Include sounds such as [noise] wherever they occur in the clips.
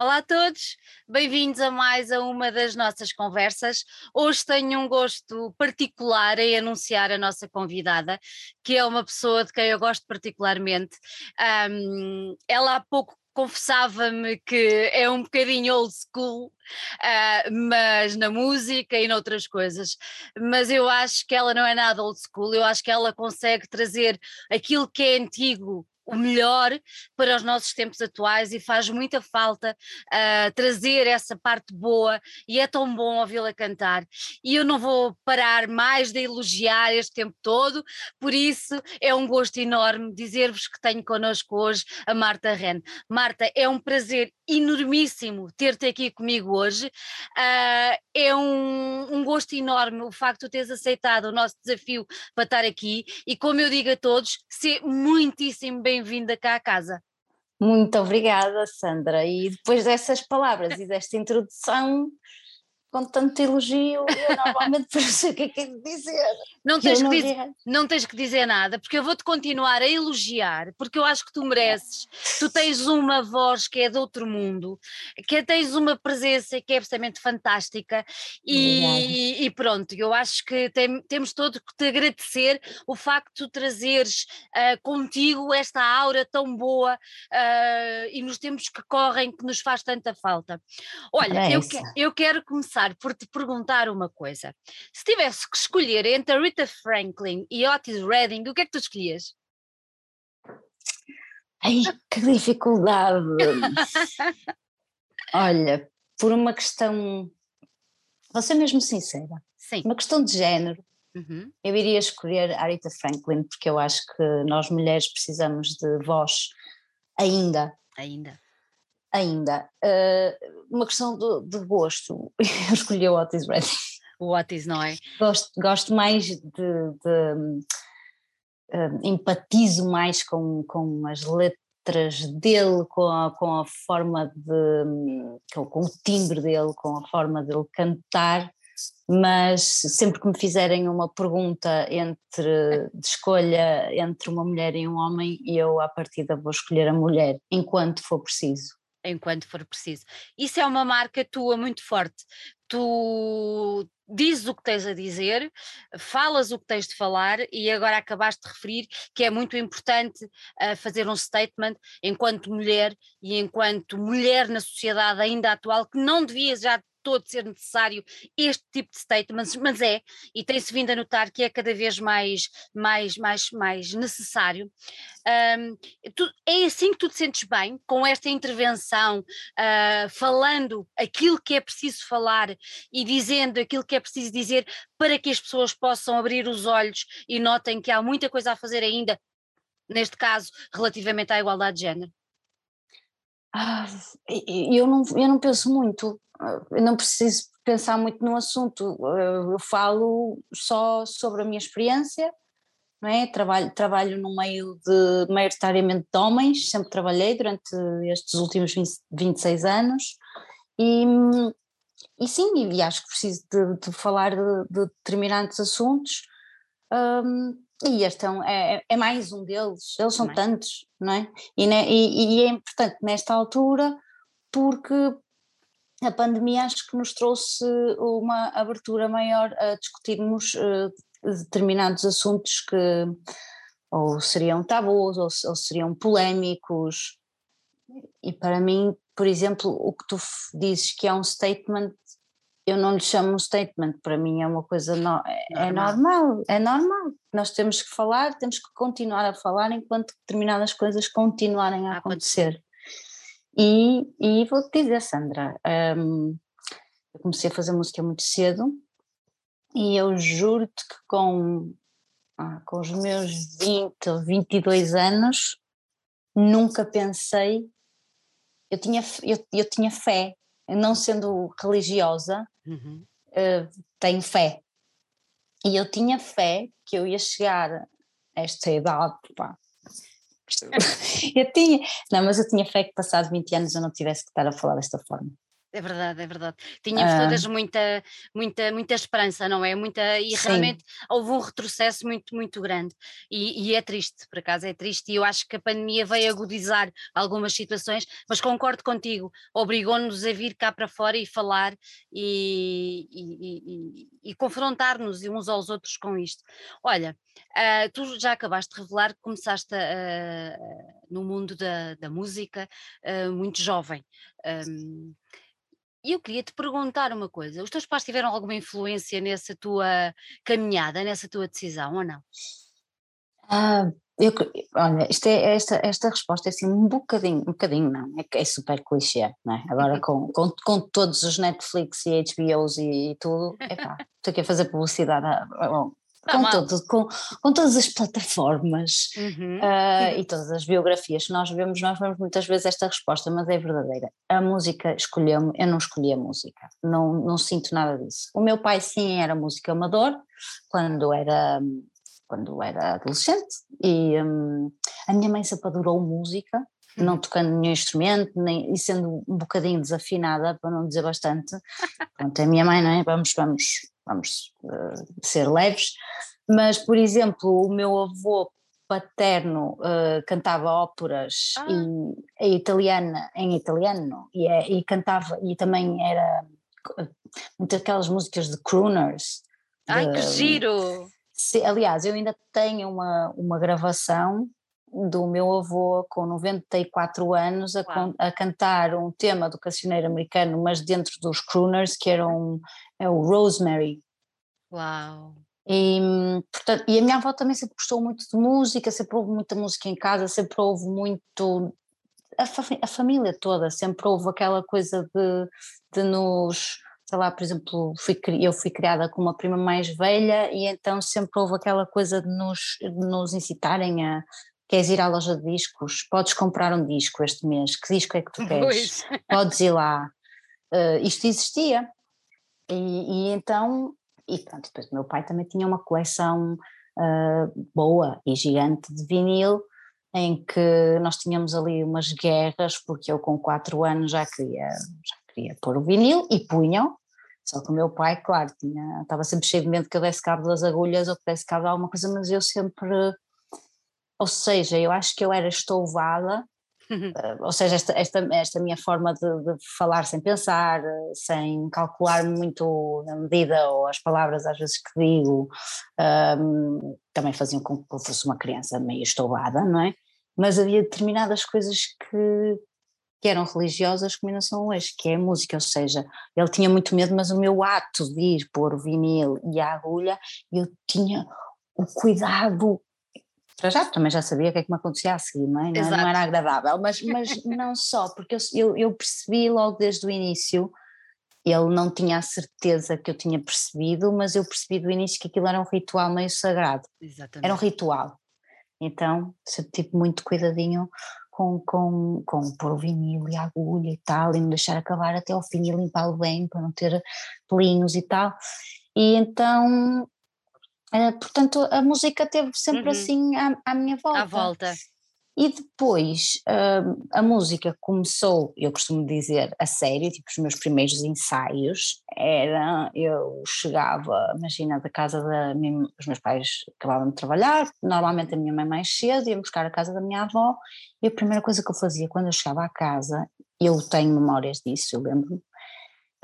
Olá a todos, bem-vindos a mais a uma das nossas conversas. Hoje tenho um gosto particular em anunciar a nossa convidada, que é uma pessoa de quem eu gosto particularmente. Um, ela há pouco confessava-me que é um bocadinho old school, uh, mas na música e noutras coisas. Mas eu acho que ela não é nada old school, eu acho que ela consegue trazer aquilo que é antigo o melhor para os nossos tempos atuais e faz muita falta uh, trazer essa parte boa e é tão bom ouvi-la cantar. E eu não vou parar mais de elogiar este tempo todo, por isso é um gosto enorme dizer-vos que tenho connosco hoje a Marta Ren. Marta, é um prazer enormíssimo ter-te aqui comigo hoje. Uh, é um, um, gosto enorme o facto de teres aceitado o nosso desafio para estar aqui e, como eu digo a todos, ser muitíssimo bem-vinda cá à casa. Muito obrigada, Sandra. E depois dessas palavras e desta introdução, com tanto elogio, eu [laughs] normalmente [laughs] não sei o que é que é de dizer. Não tens, não, que dizer, não tens que dizer nada, porque eu vou-te continuar a elogiar, porque eu acho que tu mereces. Tu tens uma voz que é de outro mundo, que tens uma presença que é absolutamente fantástica e, e, pronto, eu acho que tem, temos todo que te agradecer o facto de trazeres uh, contigo esta aura tão boa uh, e nos tempos que correm que nos faz tanta falta. Olha, é eu, que, eu quero começar começar por te perguntar uma coisa. Se tivesse que escolher entre a Rita Franklin e Otis Redding, o que é que tu escolhias? Ai, que dificuldade! [laughs] Olha, por uma questão, vou ser mesmo sincera, Sim. uma questão de género, uhum. eu iria escolher a Rita Franklin, porque eu acho que nós mulheres precisamos de voz ainda. Ainda ainda. Uh, uma questão de, de gosto, [laughs] eu escolhi o Otis Redding. O Otis, não é? Gosto, gosto mais de. de uh, empatizo mais com, com as letras dele, com a, com a forma de. Com, com o timbre dele, com a forma dele cantar mas sempre que me fizerem uma pergunta entre de escolha entre uma mulher e um homem, eu à partida vou escolher a mulher, enquanto for preciso enquanto for preciso. Isso é uma marca tua muito forte. Tu dizes o que tens a dizer, falas o que tens de falar e agora acabaste de referir que é muito importante uh, fazer um statement enquanto mulher e enquanto mulher na sociedade ainda atual que não devia já todo ser necessário este tipo de statements, mas é, e tem-se vindo a notar que é cada vez mais, mais, mais, mais necessário. Um, tu, é assim que tu te sentes bem com esta intervenção, uh, falando aquilo que é preciso falar e dizendo aquilo que é preciso dizer para que as pessoas possam abrir os olhos e notem que há muita coisa a fazer ainda, neste caso, relativamente à igualdade de género? Ah, eu, não, eu não penso muito eu não preciso pensar muito no assunto, eu falo só sobre a minha experiência, não é? Trabalho, trabalho no meio de maioritariamente de homens, sempre trabalhei durante estes últimos 20, 26 anos e, e sim, e acho que preciso de, de falar de, de, determinados assuntos um, e este é, um, é, é, mais um deles, eles são tantos, não é? E, né, e, e é importante nesta altura porque a pandemia acho que nos trouxe uma abertura maior a discutirmos uh, determinados assuntos que ou seriam tabus ou, ou, seriam polémicos. E para mim, por exemplo, o que tu dizes que é um statement, eu não lhe chamo um statement, para mim é uma coisa no, é, normal. é normal, é normal. Nós temos que falar, temos que continuar a falar enquanto determinadas coisas continuarem a acontecer. E, e vou-te dizer, Sandra, um, eu comecei a fazer música muito cedo e eu juro-te que com, ah, com os meus 20 ou 22 anos nunca pensei, eu tinha, eu, eu tinha fé, não sendo religiosa, uhum. uh, tenho fé. E eu tinha fé que eu ia chegar a esta idade, pá, [laughs] eu tinha, não, mas eu tinha fé que passado 20 anos eu não tivesse que estar a falar desta forma. É verdade, é verdade. Tínhamos uh, todas muita, muita, muita esperança, não é? Muita, e sim. realmente houve um retrocesso muito, muito grande. E, e, é triste, por acaso, é triste. E eu acho que a pandemia veio agudizar algumas situações, mas concordo contigo, obrigou-nos a vir cá para fora e falar e, e, e confrontar-nos uns aos outros com isto. Olha, uh, tu já acabaste de revelar que começaste uh, no mundo da, da música uh, muito jovem. Um, e eu queria te perguntar uma coisa: os teus pais tiveram alguma influência nessa tua caminhada, nessa tua decisão ou não? Ah, eu, olha, é, esta, esta resposta é assim um bocadinho, um bocadinho não, é, é super clichê, não é? Agora [laughs] com, com, com todos os Netflix e HBOs e, e tudo, é pá, estou aqui a fazer publicidade a, com, todo, com, com todas as plataformas uhum. uh, e todas as biografias que nós vemos, nós vemos muitas vezes esta resposta, mas é verdadeira. A música escolheu-me, eu não escolhi a música, não, não sinto nada disso. O meu pai sim era músico amador, quando era, quando era adolescente, e um, a minha mãe sempre adorou música, não uhum. tocando nenhum instrumento nem, e sendo um bocadinho desafinada, para não dizer bastante. [laughs] Pronto, a minha mãe, não é? Vamos, vamos vamos uh, ser leves, mas, por exemplo, o meu avô paterno uh, cantava óperas ah. e, em italiana, em italiano e, é, e, cantava e também era muitas aquelas músicas de crooners. Ai, de, que giro! Se, aliás, eu ainda tenho uma, uma gravação do meu avô com 94 anos a, a, cantar um tema do cancioneiro americano, mas dentro dos crooners, que eram é o Rosemary. Uau! E, portanto, e a minha avó também sempre gostou muito de música, sempre houve muita música em casa, sempre houve muito. A, a família toda, sempre houve aquela coisa de, de nos. Sei lá, por exemplo, fui, eu fui criada com uma prima mais velha e então sempre houve aquela coisa de nos, de nos incitarem a, queres ir à loja de discos, podes comprar um disco este mês, que disco é que tu [laughs] queres? Pois. Podes ir lá. Uh, isto existia. E, e, então, e pronto, depois o meu pai também tinha uma coleção uh, boa e gigante de vinil, em que nós tínhamos ali umas guerras, porque eu com quatro anos já queria, já queria pôr o vinil e punham, só que o meu pai, claro, tinha, estava sempre cheio de medo que eu desse cabo das agulhas ou que desse cabo de alguma coisa, mas eu sempre ou seja, eu acho que eu era estouvada, uh, ou seja, esta, esta, esta minha forma de, de falar sem pensar, sem calcular muito a medida ou as palavras às vezes que digo, um, também faziam com que eu fosse uma criança meio estouvada, não é? Mas havia determinadas coisas que, que eram religiosas que não são hoje, que é a música, ou seja, ele tinha muito medo, mas o meu ato de ir pôr o vinil e a agulha, eu tinha o cuidado para já também já sabia o que é que me acontecia a seguir, não é? Não, não era agradável, mas, mas [laughs] não só, porque eu, eu percebi logo desde o início, ele não tinha a certeza que eu tinha percebido, mas eu percebi do início que aquilo era um ritual meio sagrado. Exatamente. Era um ritual. Então, sempre tive muito cuidadinho com, com, com pôr o vinil e a agulha e tal, e não deixar acabar até ao fim e limpá-lo bem para não ter pelinhos e tal. E então Uh, portanto, a música teve sempre uhum. assim à, à, minha volta. À volta. E depois uh, a música começou, eu costumo dizer, a sério, tipo os meus primeiros ensaios era, eu chegava, imagina, da casa da minha, os meus pais acabavam de trabalhar, normalmente a minha mãe mais cedo, ia buscar a casa da minha avó, e a primeira coisa que eu fazia quando eu chegava à casa, eu tenho memórias disso, eu lembro-me,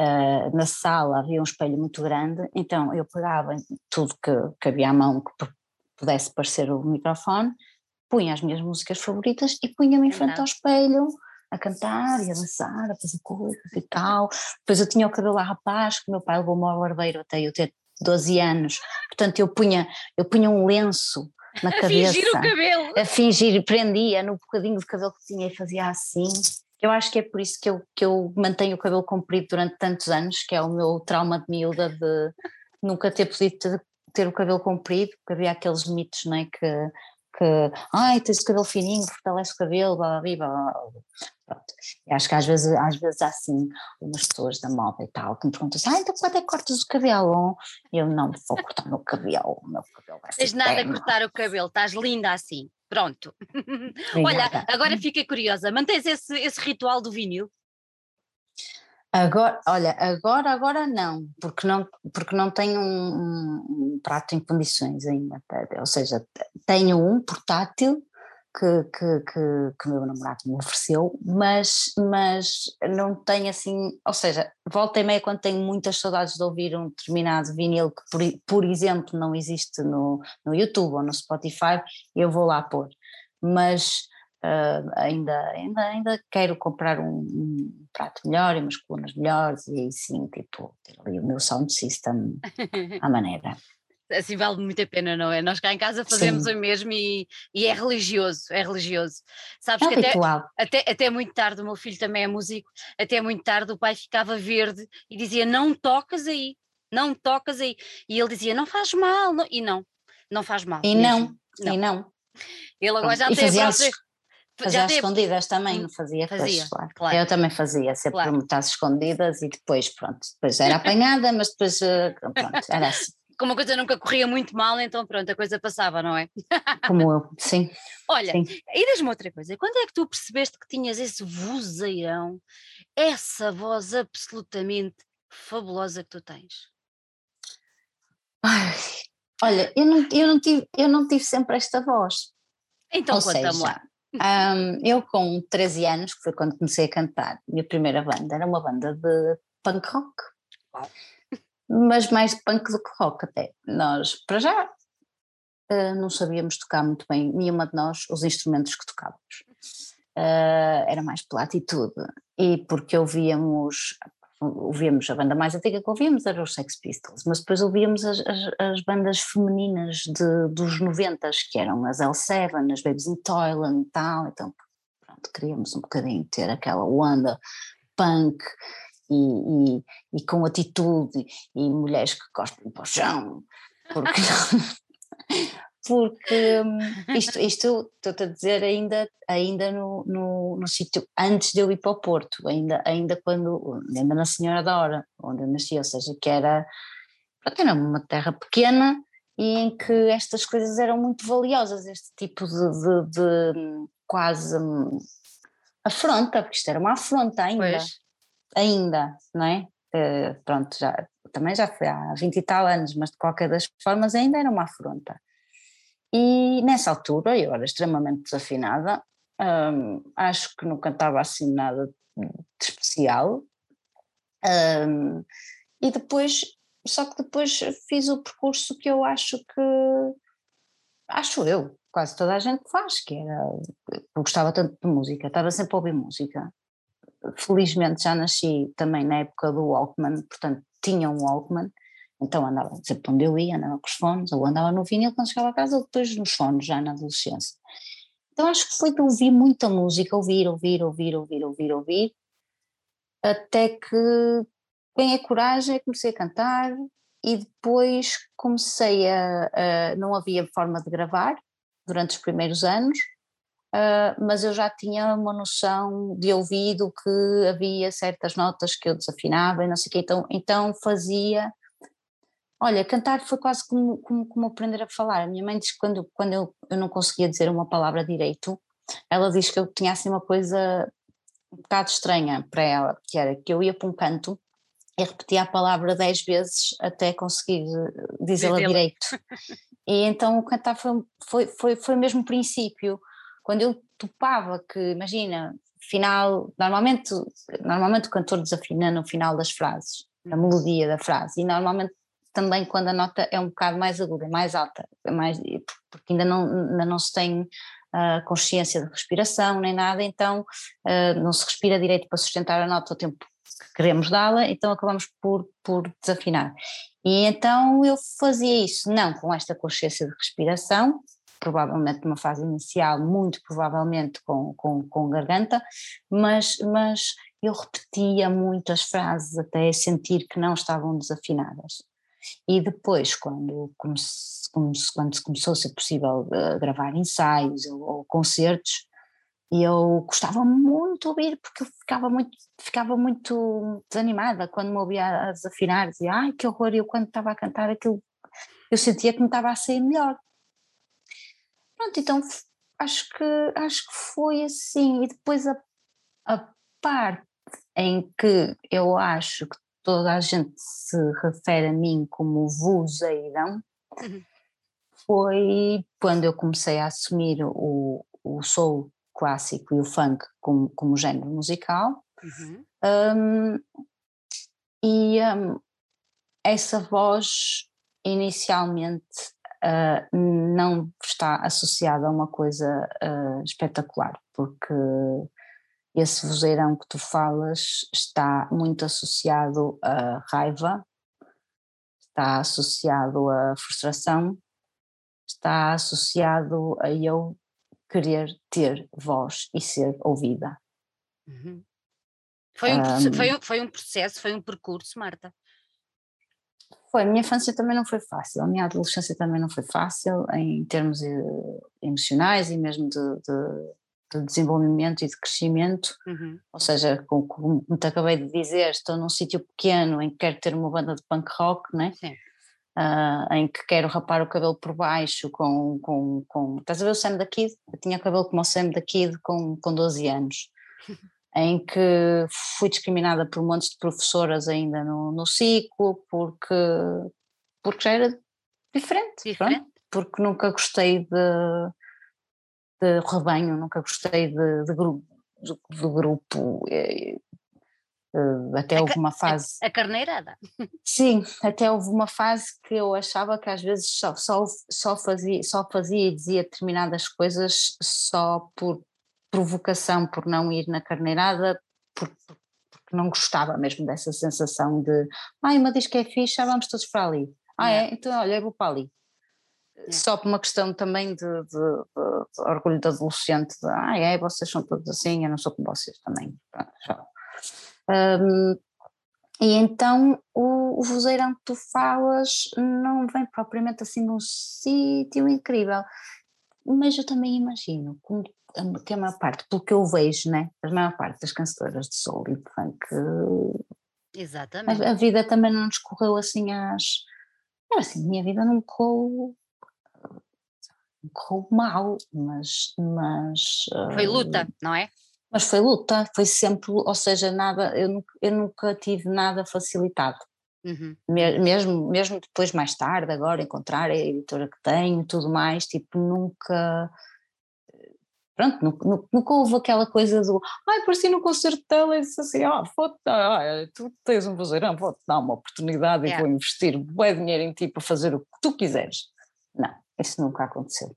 Uh, na sala havia um espelho muito grande, então eu pegava tudo que, que havia à mão que pudesse parecer o microfone, punha as minhas músicas favoritas e punha-me em frente ao espelho a cantar e a dançar, a fazer coisas e tal. Depois eu tinha o cabelo a rapaz, que meu pai levou-me ao barbeiro até eu ter 12 anos, portanto eu punha, eu punha um lenço na cabeça. [laughs] A fingir o cabelo. A fingir, prendia no bocadinho de cabelo que tinha e fazia assim. Eu acho que é por isso que eu, que eu mantenho o cabelo comprido durante tantos anos, que é o meu trauma de miúda de nunca ter podido ter, o cabelo comprido, porque havia aqueles mitos, não é, que, que ai, tens o cabelo fininho, fortalece o cabelo, blá, blá, blá, blá. Pronto. E acho que às vezes, às vezes há assim umas pessoas da moda e tal que me perguntam assim, ah, então quando é que cortas o cabelo? Eu não vou cortar o meu cabelo, o meu cabelo vai Tens nada a cortar o cabelo, estás linda assim. Pronto. [laughs] Olha, agora fiquei curiosa. Mantens esse, esse ritual do vinil? Agora, olha, agora, agora não, porque não, porque não tenho um, um, prato em condições ainda, ou seja, tenho um portátil que, que, que, que meu namorado me ofereceu, mas, mas não tenho assim, ou seja, volta e meia quando tenho muitas saudades de ouvir um determinado vinil que por, por exemplo não existe no, no YouTube ou no Spotify, eu vou lá pôr, mas Uh, ainda, ainda, ainda quero comprar um, um, prato melhor e umas colunas melhores e aí sim, tipo, ter ali o meu sound system à maneira. Assim vale muito a pena, não é? Nós cá em casa fazemos sim. o mesmo e, e, é religioso, é religioso. Sabes é que até, até, até muito tarde, o meu filho também é músico, até muito tarde o pai ficava verde e dizia: Não tocas aí, não tocas aí. E ele dizia: Não faz mal, não. e não, não faz mal. E mesmo. não, não, e não. Ele agora já e tem a própria Fazia às escondidas também, não fazia? Fazia, pois, claro. claro. Eu também fazia, sempre claro. às escondidas e depois, pronto, depois era apanhada, mas depois, eh, pronto, era assim. [laughs] Como a coisa nunca corria muito mal, então pronto, a coisa passava, não é? [laughs] Como eu, sim. Olha, sim. e diz-me outra coisa, quando é que tu percebeste que tinhas esse vozeirão, essa voz absolutamente fabulosa que tu tens? Ai, olha, eu não, eu, não tive, eu não tive sempre esta voz. Então conta-me lá. Um, eu com 13 anos, que foi quando comecei a cantar, minha primeira banda era uma banda de punk rock, mas mais punk do que rock até. Nós, para já, uh, não sabíamos tocar muito bem, nenhuma de nós, os instrumentos que tocávamos. Uh, era mais pela atitude e porque ouvíamos ouvíamos a banda mais antiga que ouvíamos era os Sex Pistols, mas depois ouvíamos as, as, as bandas femininas de, dos 90 que eram as L7, as Babes in Toyland e tal, então pronto, queríamos um bocadinho ter aquela onda punk e, e, e com atitude e mulheres que cospem para o chão, porque [laughs] [laughs] porque hum, isto, isto estou-te a dizer ainda, ainda no, no, no sítio, antes de eu ir para o Porto, ainda, ainda quando, ainda na Senhora da Hora, onde eu nasci, ou seja, que era, era uma terra pequena e em que estas coisas eram muito valiosas, este tipo de, de, de quase hum, afronta, porque isto era uma afronta ainda, pois. ainda, não é? Uh, pronto, já, também já foi há 20 e tal anos, mas de qualquer das formas ainda era uma afronta. E nessa altura eu era extremamente desafinada, um, acho que não cantava assim nada de especial. Um, e depois, só que depois fiz o percurso que eu acho que, acho eu, quase toda a gente faz, que era, eu gostava tanto de música, estava sempre a ouvir música. Felizmente já nasci também na época do Walkman, portanto tinha um Walkman, então andava sempre onde eu ia, andava com os fones, ou andava no vinil quando chegava a casa, ou depois nos fones, já na adolescência. Então acho que foi de ouvir muita música, ouvir, ouvir, ouvir, ouvir, ouvir, ouvir, até que ganhei coragem, comecei a cantar e depois comecei a, a não havia forma de gravar durante os primeiros anos, Uh, mas eu já tinha uma noção de ouvido que havia certas notas que eu desafinava e não sei o quê, então, então fazia Olha, cantar foi quase como, como, como, aprender a falar. A minha mãe diz que quando, quando eu, eu não conseguia dizer uma palavra direito, ela diz que eu tinha assim uma coisa um bocado estranha para ela, que era que eu ia para um canto e repetia a palavra dez vezes até conseguir dizê-la direito. [laughs] E então o cantar foi, foi, foi, foi mesmo o princípio. Quando eu topava que, imagina, final, normalmente, normalmente o cantor desafina no final das frases, na melodia da frase, e normalmente também quando a nota é um bocado mais aguda, mais alta, mais, porque ainda não, ainda não se tem uh, consciência de respiração nem nada, então uh, não se respira direito para sustentar a nota o tempo que queremos dá-la, então acabamos por, por desafinar. E então eu fazia isso, não com esta consciência de respiração, provavelmente numa fase inicial, muito provavelmente com, com, com garganta, mas, mas eu repetia muitas frases até sentir que não estavam desafinadas. E depois, quando, quando se começou a ser possível uh, gravar ensaios ou, ou, concertos, eu gostava muito de ouvir, porque eu ficava muito, ficava muito desanimada quando me ouvia a desafinar, dizia, ai que horror, eu quando estava a cantar aquilo, eu sentia que me estava a sair melhor. Pronto, então acho que, acho que foi assim, e depois a, a parte em que eu acho que toda a gente se refere a mim como vozeirão, uhum. foi quando eu comecei a assumir o, o soul clássico e o funk como, como género musical. Uhum. Um, e um, essa voz inicialmente uh, não está associada a uma coisa uh, espetacular, porque esse vozeirão que tu falas está muito associado a raiva, está associado a frustração, está associado a eu querer ter voz e ser ouvida. Uhum. Foi, um, um, foi, foi um processo, foi um percurso, Marta. Foi, a minha infância também não foi fácil, a minha adolescência também não foi fácil em termos eh, emocionais e mesmo de, de de desenvolvimento e de crescimento, uhum. ou seja, como, como te acabei de dizer, estou num sítio pequeno em que quero ter uma banda de punk rock, né? Uh, em que quero rapar o cabelo por baixo com, com, com... Estás a ver o Sam da Kid? Eu tinha cabelo como o Sam da Kid com, com 12 anos, [laughs] em que fui discriminada por montes de professoras ainda no, no ciclo, porque, porque já era diferente, diferente. porque nunca gostei de de rebanho, nunca gostei de, de grupo, de grupo eh, até houve uma fase. A, a, carneirada. [laughs] Sim, até houve uma fase que eu achava que às vezes só, só, só, fazia, só fazia e dizia determinadas coisas só por provocação, por não ir na carneirada, por, porque não gostava mesmo dessa sensação de ai, uma diz que é fixe, vamos todos para ali. Ah, é? Então olha, eu vou para ali. É. só por uma questão também de, de, de, orgulho de adolescente, de ah, é, vocês são todos assim, eu não sou como vocês também. Um, e então o, o vozeirão que tu falas não vem propriamente assim num sítio incrível, mas eu também imagino que a maior parte, pelo que eu vejo, né, a maior parte das cantoras de soul e de funk, Exatamente. A, a, vida também não nos correu assim às. Assim, a minha vida não correu correu mal, mas. mas foi luta, uh, não é? Mas foi luta, foi sempre, ou seja, nada, eu nunca, eu nunca tive nada facilitado. Uhum. Mesmo, mesmo depois, mais tarde, agora, encontrar a editora que tenho tudo mais, tipo, nunca. Pronto, nunca, nunca houve aquela coisa do ai, apareci no concerto dela e disse assim: ah, vou ah, tu tens um vozeirão, vou-te dar uma oportunidade yeah. e vou investir bem dinheiro em ti para fazer o que tu quiseres. Não, isso nunca aconteceu.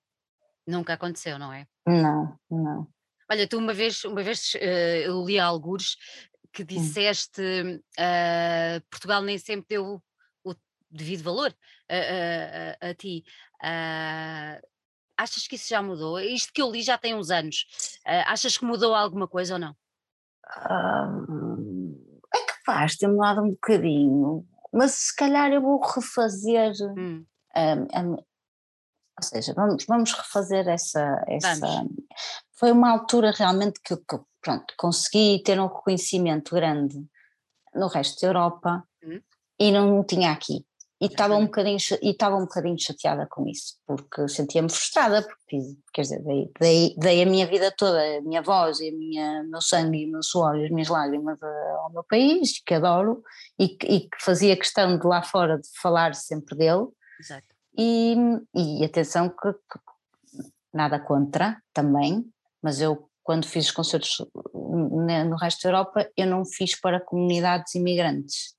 Nunca aconteceu, não é? Não, não. Olha, tu uma vez, uma vez uh, eu li alguns que hum. disseste uh, Portugal nem sempre deu o devido valor a, a, a, a ti. Uh, achas que isso já mudou? Isto que eu li já tem uns anos. achas que mudou alguma coisa ou não? é capaz de ter mudado um bocadinho, mas se calhar eu vou refazer hum. Ou seja, vamos, vamos refazer essa. essa vamos. Foi uma altura realmente que, que, pronto, consegui ter um reconhecimento grande no resto da Europa hum. e não tinha aqui. E estava um bocadinho e estava um bocadinho chateada com isso, porque sentia-me frustrada, porque quer dizer, dei, dei, dei, a minha vida toda, a minha voz e a minha, meu sangue e o meu suor e as minhas lágrimas ao meu país, que adoro, e, e que fazia questão de lá fora de falar sempre dele. Exato. E, e atenção que, que, nada contra também, mas eu quando fiz os concertos no resto da Europa, eu não fiz para comunidades imigrantes.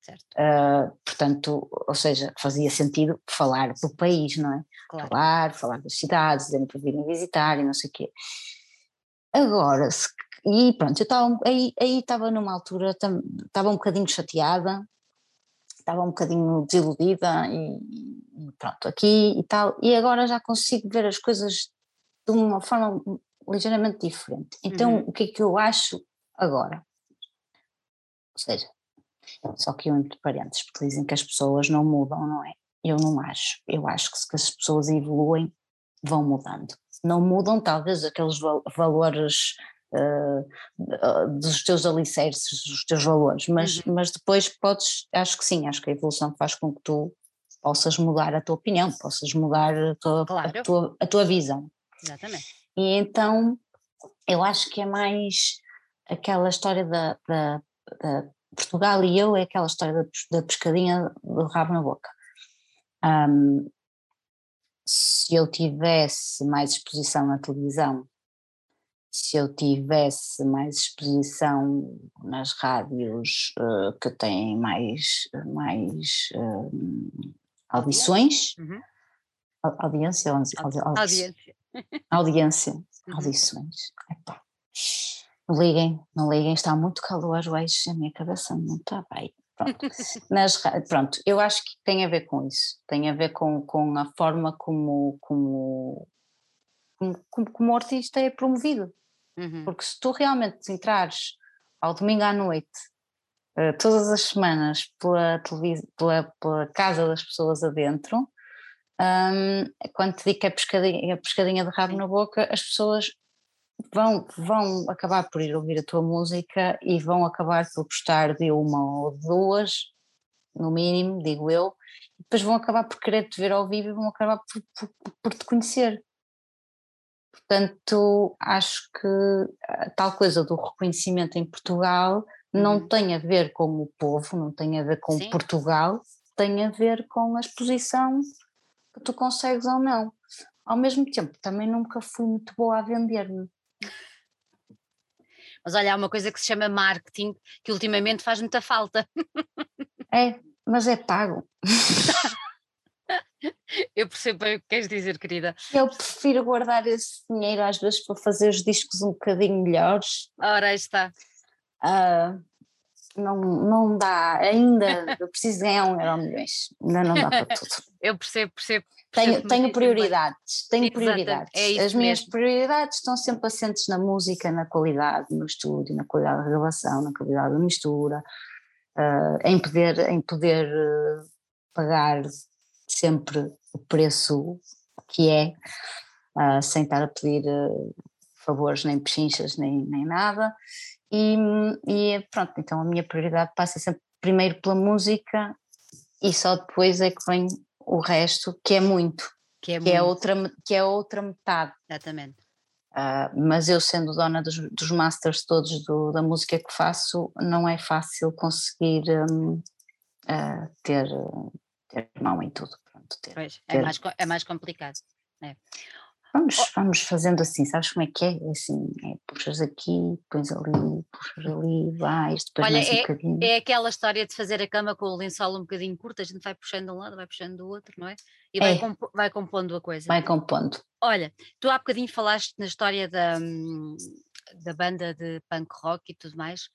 Certo. Uh, portanto, ou seja, fazia sentido falar do país, não é? Claro. Falar, falar das cidades, dizendo para virem visitar e não sei o quê. Agora, se, e pronto, eu estava aí, aí estava numa altura, estava um bocadinho chateada, estava um bocadinho desiludida e, e, pronto, aqui e tal, e agora já consigo ver as coisas de uma forma ligeiramente diferente. Então, uhum. o que é que eu acho agora? Ou seja, só que eu entre parênteses, porque dizem que as pessoas não mudam, não é? Eu não acho. Eu acho que se as pessoas evoluem, vão mudando. Não mudam, talvez, aqueles valores uh, dos teus alicerces, dos teus valores, mas, uhum. mas depois podes, acho que sim, acho que a evolução faz com que tu possas mudar a tua opinião, possas mudar a tua, claro. a tua, a tua visão. Exatamente. E então eu acho que é mais aquela história da, da, da, Portugal e eu é aquela história da, da pescadinha do rabo na boca. Um, se eu tivesse mais exposição na televisão, se eu tivesse mais exposição nas rádios uh, que têm mais, mais uh, audições, uhum. audiência, audiência, audiência, [laughs] audiência, uhum. audições. Epá. Não liguem, não liguem, está muito calor hoje, a minha cabeça não está bem. Pronto. Nas, pronto, eu acho que tem a ver com isso, tem a ver com, com a forma como, como, como, como o artista é promovido. Uhum. Porque se tu realmente entrares ao domingo à noite, uh, todas as semanas, pela, pela, pela casa das pessoas adentro, um, quando te digo que é pescadinha, é pescadinha de rabo na boca, as pessoas vão, vão acabar por ir ouvir a tua música e vão acabar por gostar de uma ou duas, no mínimo, digo eu, e depois vão acabar por querer te ver ao vivo e vão acabar por, por, por te conhecer. Portanto, acho que a tal coisa do reconhecimento em Portugal não uhum. tem a ver com o povo, não tem a ver com Sim. Portugal, tem a ver com a exposição que tu consegues ou não. Ao mesmo tempo, também nunca fui muito boa a vender-me. Mas olha, há uma coisa que se chama marketing que ultimamente faz muita falta. É, mas é pago. [laughs] [laughs] Eu percebo bem o que queres dizer, querida. Eu prefiro guardar esse dinheiro às vezes para fazer os discos um bocadinho melhores. Ora, aí está. Uh, não, não dá, ainda [laughs] eu preciso ganhar um euro milhões, ainda não dá para tudo. Eu percebo, percebo. Tenho, tenho prioridades, tenho prioridades. É As minhas mesmo. prioridades estão sempre assentes na música, na qualidade, no estúdio, na qualidade da gravação, na qualidade da mistura, uh, em poder, em poder uh, pagar sempre o preço que é, uh, sem estar a pedir favores nem pechinchas nem, nem nada. E, e pronto, então a minha prioridade passa sempre primeiro pela música e só depois é que vem o resto, que é muito, que é, que é muito. é, outra, que é outra metade. Exatamente. Uh, mas eu sendo dona dos, dos masters todos do, da música que faço, não é fácil conseguir um, uh, ter, ter mão em tudo. Pronto, ter, pois, é, mais, é mais complicado. É. Vamos, oh. vamos fazendo assim, sabes como é que é? é assim, é, puxas aqui, pões ali, puxas ali, vais, depois Olha, mais um é, bocadinho. É aquela história de fazer a cama com o lençol um bocadinho curto, a gente vai puxando de um lado, vai puxando do outro, não é? E vai, é. compo vai compondo a coisa. Vai compondo. Olha, tu há bocadinho falaste na história da, da banda de punk rock e tudo mais.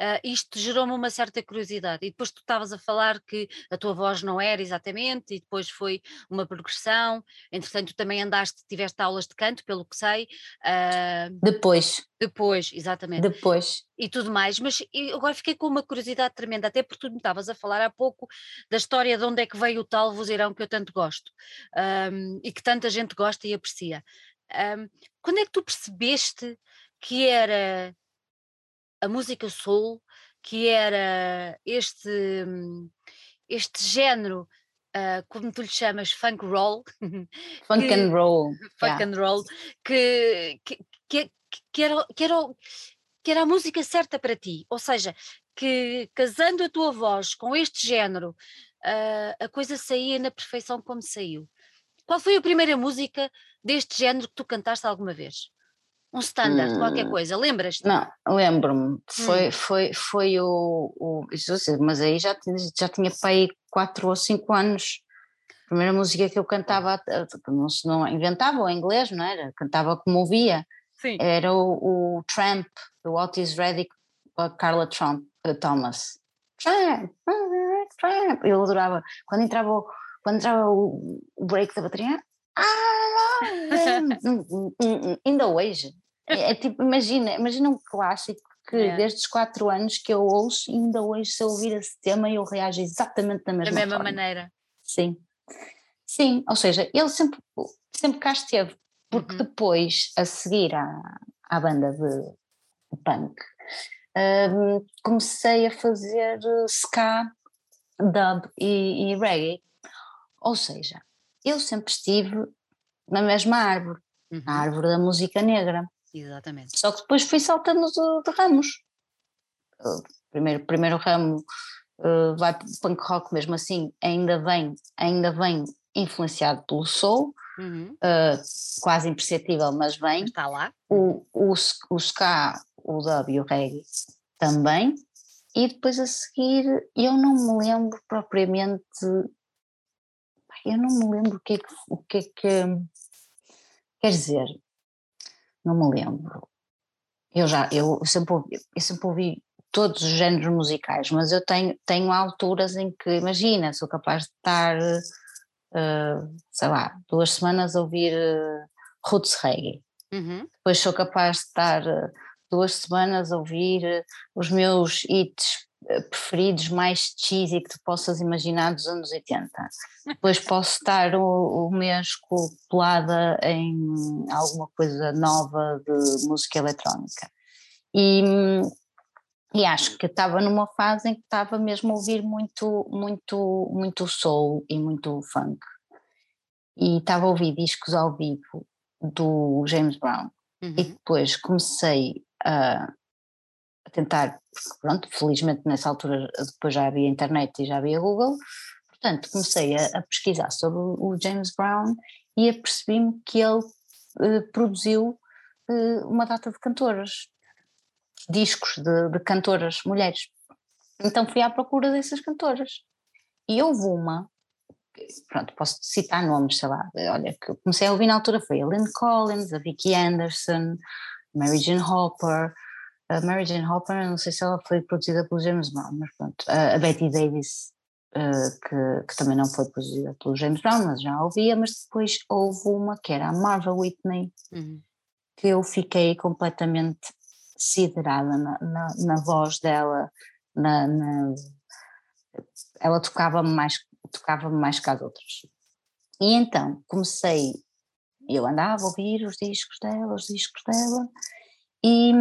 Uh, isto gerou-me uma certa curiosidade. E depois tu estavas a falar que a tua voz não era exatamente, e depois foi uma progressão. Entretanto, tu também andaste, tiveste aulas de canto, pelo que sei. Uh, depois. Depois, exatamente. Depois. E tudo mais. Mas agora fiquei com uma curiosidade tremenda, até porque tu me estavas a falar há pouco da história de onde é que veio o tal vozeirão que eu tanto gosto um, e que tanta gente gosta e aprecia. Um, quando é que tu percebeste que era a música soul, que era este, este género, uh, como tu lhe chamas, funk roll. [laughs] Funk que, and roll. Funk yeah. and roll, que, que, que, que, era, que, era, que era a música certa para ti. Ou seja, que casando a tua voz com este género, uh, a coisa saía na perfeição como saiu. Qual foi a primeira música deste género que tu cantaste alguma vez? Um standard, hum, qualquer coisa, lembras-te? Não, lembro-me, foi, hum. foi, foi o, o mas aí já, já tinha pai quatro ou cinco anos, a primeira música que eu cantava, não, não inventava o inglês, não era? Cantava como ouvia, Sim. era o, o Tramp, do Otis Reddick, a Carla Trump, uh, Thomas. Tramp, Tramp, eu adorava, quando entrava, quando entrava o, o break da bateria, ah, [laughs] ainda hoje, é, é, tipo, imagina, imagina um clássico que é. desde os quatro anos que eu ouço, ainda hoje, se eu ouvir esse tema, eu reajo exatamente da mesma, da mesma forma. maneira. Sim. Sim, ou seja, ele sempre, sempre cá esteve, porque uhum. depois, a seguir à, à banda de punk, um, comecei a fazer ska, dub e, e reggae. Ou seja, eu sempre estive na mesma árvore, uhum. a árvore da música negra. Exatamente. Só que depois fui saltando de, de ramos. Primeiro, primeiro ramo uh, vai para punk rock mesmo assim, ainda vem, ainda vem influenciado pelo soul, uhum. uh, quase imperceptível, mas vem. Está lá. O, o, o ska, o e o reggae também. E depois a seguir, eu não me lembro propriamente, eu não me lembro o que é que, o que, é que quer dizer, não me lembro. Eu já, eu sempre ouvi, eu sempre ouvi todos os géneros musicais, mas eu tenho, tenho alturas em que, imagina, sou capaz de estar, uh, sei lá, duas semanas a ouvir uh, roots reggae. Uhum. Depois sou capaz de estar uh, duas semanas a ouvir os meus hits preferidos mais cheesy que tu possas imaginar dos anos 80. Depois posso estar o, o mês colada em alguma coisa nova de música eletrónica. E, e acho que estava numa fase em que estava mesmo a ouvir muito, muito, muito soul e muito funk. E estava a ouvir discos ao vivo do James Brown. Uhum. E depois comecei a, a tentar, pronto, felizmente nessa altura depois já havia internet e já havia Google, portanto comecei a, a pesquisar sobre o, James Brown e apercebi-me que ele uh, produziu uh, uma data de cantoras discos de, de cantoras mulheres. Então fui à procura dessas cantoras. E houve uma, pronto, posso citar nomes, sei lá, olha, que comecei a ouvir na altura foi a Lynn Collins, a Vicky Anderson, Mary Jane Hopper, a Mary Jane Hopper, não sei se ela foi produzida pelo James Brown, mas pronto, a Betty Davis, uh, que, que, também não foi produzida pelo James Brown, mas já ouvia, mas depois houve uma que era a Marva Whitney, uhum. que eu fiquei completamente siderada na, na, na voz dela, na, na ela tocava-me mais, tocava mais que as outras. E então comecei, eu andava a ouvir os discos dela, os discos dela, e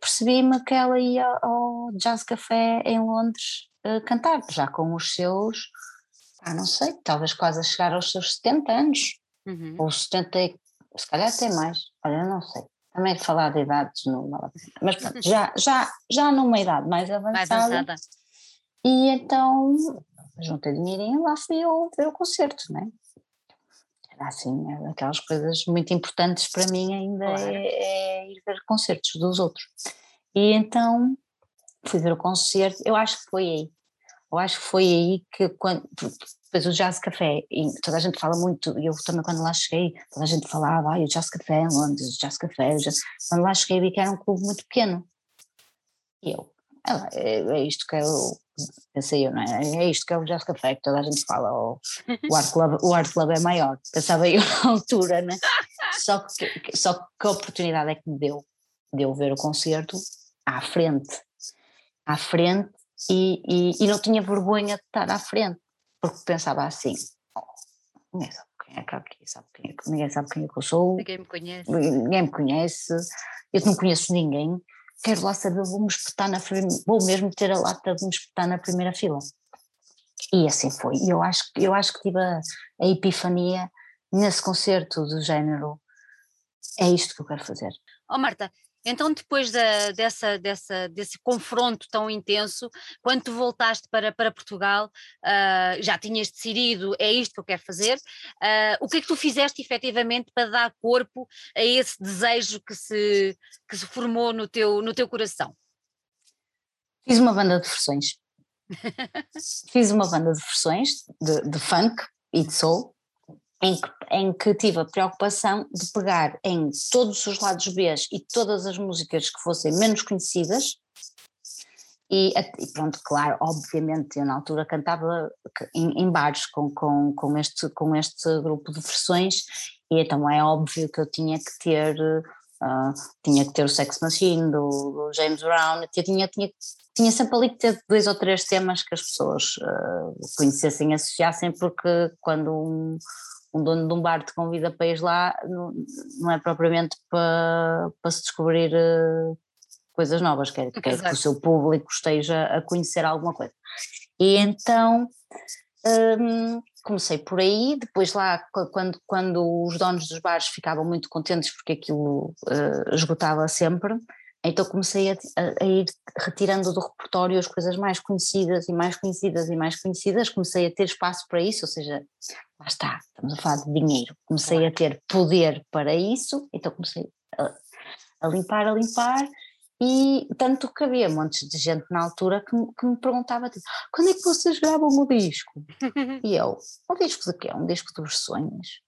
percebi-me que ela ia ao Jazz Café em Londres uh, cantar, já com os seus, ah, não sei, talvez quase a chegar aos seus 70 anos, uhum. ou 70, se calhar até mais, olha, não sei. Também falar de idades não vale. Mas pronto, já, já, já numa idade mais [laughs] avançada. Mais avançada. E então juntei dinheirinho lá fui eu ver o concerto, não é? Era assim, aquelas coisas muito importantes para mim ainda claro. é, é, ir ver concertos dos outros. E então fui ver o concerto, eu acho que foi aí. Eu acho que foi aí que quando, depois o Jazz Café, e toda a gente fala muito, e eu também quando lá cheguei, toda a gente falava, ah, o Jazz Café em Londres, o Jazz Café, o Jazz... quando lá cheguei vi que era um clube muito pequeno. E eu, é, é isto que eu, pensei eu, não é? É isto que é o Jazz Café, que toda a gente fala, o, o, Art, Club, o Art Club é maior, pensava eu na altura, né? Só que, só que a oportunidade é que me deu, de eu ver o concerto à frente, à frente, e, e, e não tinha vergonha de estar à frente porque pensava assim, oh, ninguém sabe quem é que aqui, sabe quem é ninguém sabe quem é que eu sou. Ninguém me conhece. Ninguém me conhece, eu não conheço ninguém, quero lá saber, vou-me espetar na vou mesmo ter a lata de me espetar na primeira fila. E assim foi. Eu acho, eu acho que tive a, a epifania nesse concerto do género. É isto que eu quero fazer. Oh Marta, então, depois da, dessa, dessa, desse confronto tão intenso, quando tu voltaste para, para Portugal, uh, já tinhas decidido, é isto que eu quero fazer. Uh, o que é que tu fizeste efetivamente para dar corpo a esse desejo que se, que se formou no teu, no teu coração? Fiz uma banda de versões. [laughs] Fiz uma banda de versões de, de funk e de soul em que, em que tive a preocupação de pegar em todos os lados B e todas as músicas que fossem menos conhecidas e, e, pronto, claro, obviamente eu na altura cantava em, em bares com, com, com, este, com este grupo de versões e então é óbvio que eu tinha que ter uh, tinha que ter o Sex Machine do, do James Brown, eu tinha, tinha, tinha sempre ali que ter dois ou três temas que as pessoas uh, conhecessem, associassem porque quando um um dono de um bar te convida para ir lá, não, não é propriamente para, para se descobrir uh, coisas novas, quer, quer que o seu público esteja a conhecer alguma coisa. E então um, comecei por aí, depois lá, quando, quando os donos dos bares ficavam muito contentes porque aquilo uh, esgotava sempre, então comecei a, a, ir retirando do repertório as coisas mais conhecidas e mais conhecidas e mais conhecidas, comecei a ter espaço para isso, ou seja, lá está, estamos a falar de dinheiro, comecei a ter poder para isso, então comecei a, a limpar, a limpar, e tanto que havia montes de gente na altura que, que me perguntava tipo, quando é que vocês gravam o disco? [laughs] e eu, um disco de quê? Um disco de versões?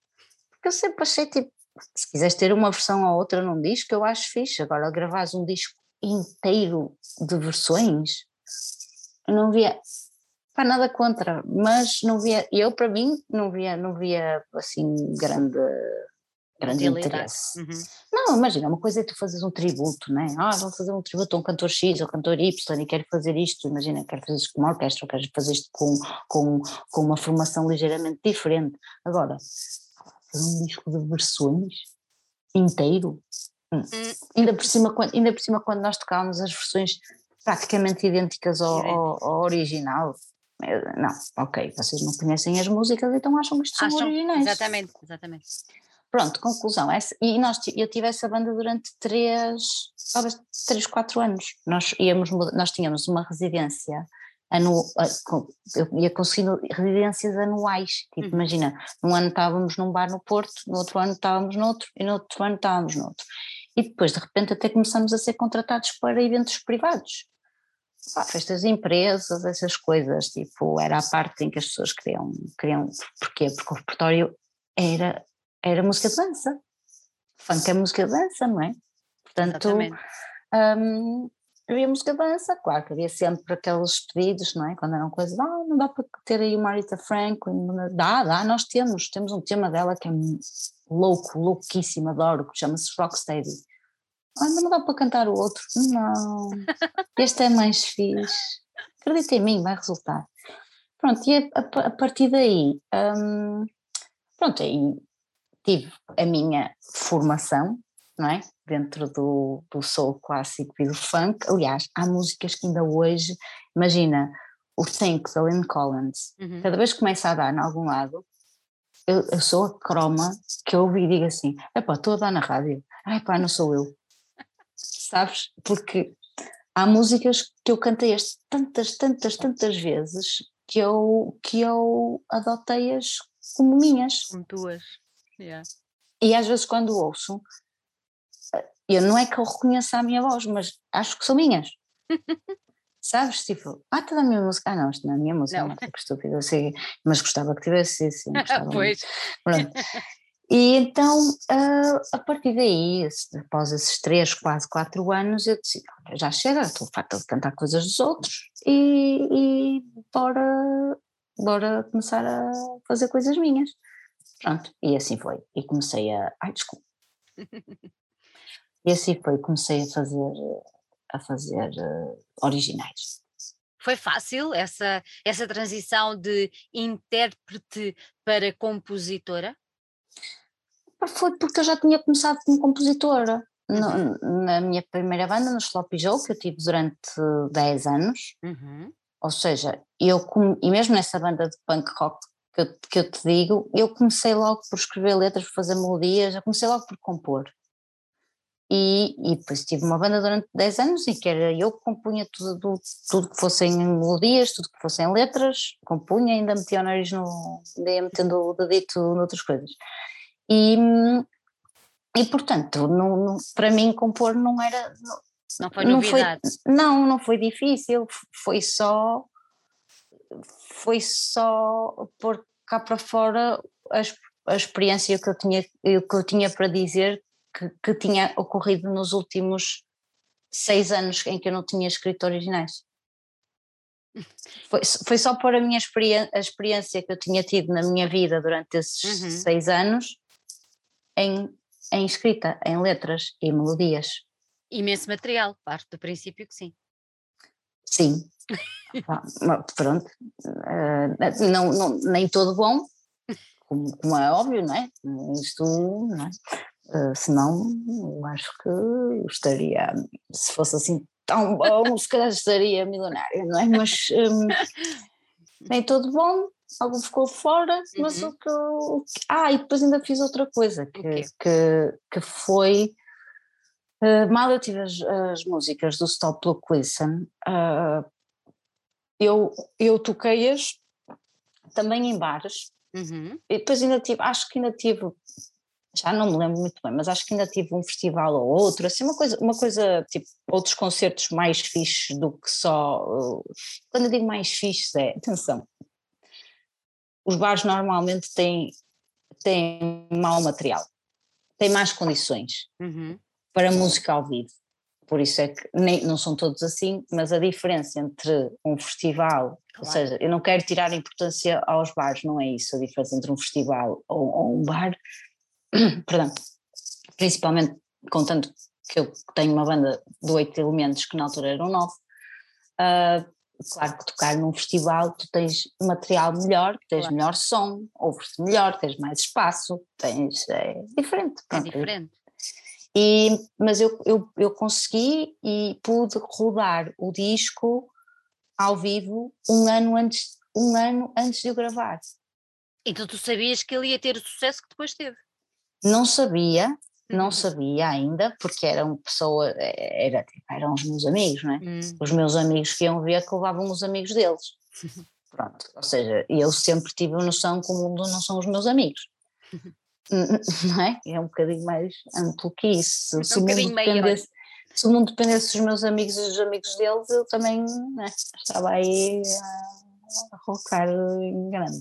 Porque eu sempre achei tipo, se quiseres ter uma versão ou outra num disco, eu acho fixe, agora gravares um disco inteiro de versões, eu não via, pá, nada contra, mas não via, eu para mim não via, não via assim grande grande interesse. Uhum. Não, imagina, uma coisa é tu fazes um tributo, né? Ah, vou fazer um tributo a um cantor X ou cantor Y e quero fazer isto, imagina, quero fazer isto com uma orquestra, ou quero fazer isto com, com, com uma formação ligeiramente diferente. Agora, fazer um disco de versões inteiro, hum. Hum. Ainda, por cima, quando, ainda por cima quando nós tocávamos as versões praticamente idênticas ao, ao, ao original, não, ok, vocês não conhecem as músicas, então acham que isto são acham, originais. Exatamente, exatamente. Pronto, conclusão. Essa, e nós, eu tive essa banda durante três, talvez três, quatro anos. Nós, íamos, nós tínhamos uma residência anual, eu ia conseguindo residências anuais. Tipo, uhum. imagina, num ano estávamos num bar no Porto, no outro ano estávamos noutro e no outro ano estávamos noutro. E depois, de repente, até começamos a ser contratados para eventos privados. Ah, festas de empresas, essas coisas, tipo, era a parte em que as pessoas queriam, queriam porquê? Porque o repertório era era música de dança. Funk é música de dança, não é? Portanto, um, havia música de dança, claro que havia sempre aqueles pedidos, não é? Quando eram coisas, ah, não dá para ter aí uma Marita Franklin, dá, dá, nós temos, temos um tema dela que é louco, louquíssimo, adoro, que chama-se Rocksteady. Ah, mas não dá para cantar o outro. Não, este é mais fixe. Acredita em mim, vai resultar. Pronto, e a, a, a partir daí, um, pronto, aí tive a minha formação, não é? Dentro do, do soul clássico e do funk. Aliás, há músicas que ainda hoje, imagina, o Think da Lynn Collins, uhum. cada vez que começa a dar em algum lado, eu, eu, sou a croma que eu ouvi e digo assim: é pá, estou a dar na rádio, ai pá, não sou eu. Sabes? Porque há músicas que eu cantei tantas, tantas, tantas vezes que eu, que eu adotei-as como minhas. Como tuas. Yeah. E às vezes quando ouço, eu não é que eu reconheça a minha voz, mas acho que são minhas. [laughs] Sabes? Tipo, ah, está a minha música. Ah, não, isto não é a minha música, não, não que estúpido, assim, mas gostava que tivesse, sim, [laughs] gostava. pois. Pronto. [laughs] E então, uh, a partir daí, após esses três, quase quatro anos, eu disse, já chega, estou farta de cantar coisas dos outros e, e bora, bora começar a fazer coisas minhas. Pronto, e assim foi. E comecei a. Ai, desculpa. e assim foi, comecei a fazer, a fazer uh, originais. Foi fácil essa, essa transição de intérprete para compositora? Foi porque eu já tinha começado como compositora. No, uhum. na minha primeira banda, no Sloppy Joe, que eu tive durante 10 anos. Uhum. Ou seja, eu, e mesmo nessa banda de punk rock que eu, que eu te digo, eu comecei logo por escrever letras, por fazer melodias, eu comecei logo por compor. E, e depois tive uma banda durante 10 anos em que era eu que compunha tudo, tudo, que fossem melodias, tudo que fossem letras, compunha, ainda metia o nariz no. ia metendo o dedito noutras coisas. E, e portanto, não, não, para mim compor não era. Não, não foi novidade. Não foi, não, não foi difícil, foi só foi só pôr cá para fora a, a experiência que eu tinha, que eu tinha para dizer que, que tinha ocorrido nos últimos seis anos em que eu não tinha escrito originais. Foi, foi só por a minha experiência, a experiência que eu tinha tido na minha vida durante esses uhum. seis anos em, em escrita, em letras e melodias. Imenso material, parte do princípio que sim. Sim, pronto, uh, não, não, nem todo bom, como, como, é óbvio, não é? Isto, não é? Uh, senão, acho que estaria, se fosse assim tão bom, se calhar estaria milionária, não é? Mas um, [laughs] nem todo bom, algo ficou fora, mas Uhum. o que eu. Ah, e depois ainda fiz outra coisa, que, quê? que, que foi. eh, mal eu tive as, as músicas do Stop Look Listen, ah, eu, eu toquei-as também em bares, Uhum. e depois ainda tive, acho que ainda tive, já não me lembro muito bem, mas acho que ainda tive um festival ou outro, assim, uma coisa, uma coisa tipo, outros concertos mais fixes do que só. uh, Quando eu digo mais fixes, é, atenção, os bares normalmente têm, têm mau material, têm más condições Uhum. para música ao vivo. Por isso é que nem, não são todos assim, mas a diferença entre um festival, ou Claro. seja, eu não quero tirar importância aos bares, não é isso, a diferença entre um festival ou, ou um bar, [coughs] perdão, principalmente contando que eu tenho uma banda de oito elementos que na altura eram nove, ah, claro que tocar num festival tu tens material melhor, tens Claro. melhor som, ouves-te melhor, tens mais espaço, tens, é diferente. É diferente. e, mas eu, eu, eu consegui e pude rodar o disco ao vivo um ano antes, um ano antes de eu gravar. Então tu sabias que ele ia ter o sucesso que depois teve. Não sabia, não Uhum. sabia ainda, porque eram pessoa, era, tipo, eram os meus amigos, não é? Hum. Os meus amigos que iam ver que levavam os amigos deles. [laughs] Pronto, ou seja, eu sempre tive a noção que o mundo não são os meus amigos. [laughs] [laughs] Não é? É um bocadinho mais amplo que isso. Se, um o mundo bocadinho maior. dependesse, se o mundo dependesse dos meus amigos e dos amigos deles, eu também né, estava aí a, a rocar em grande.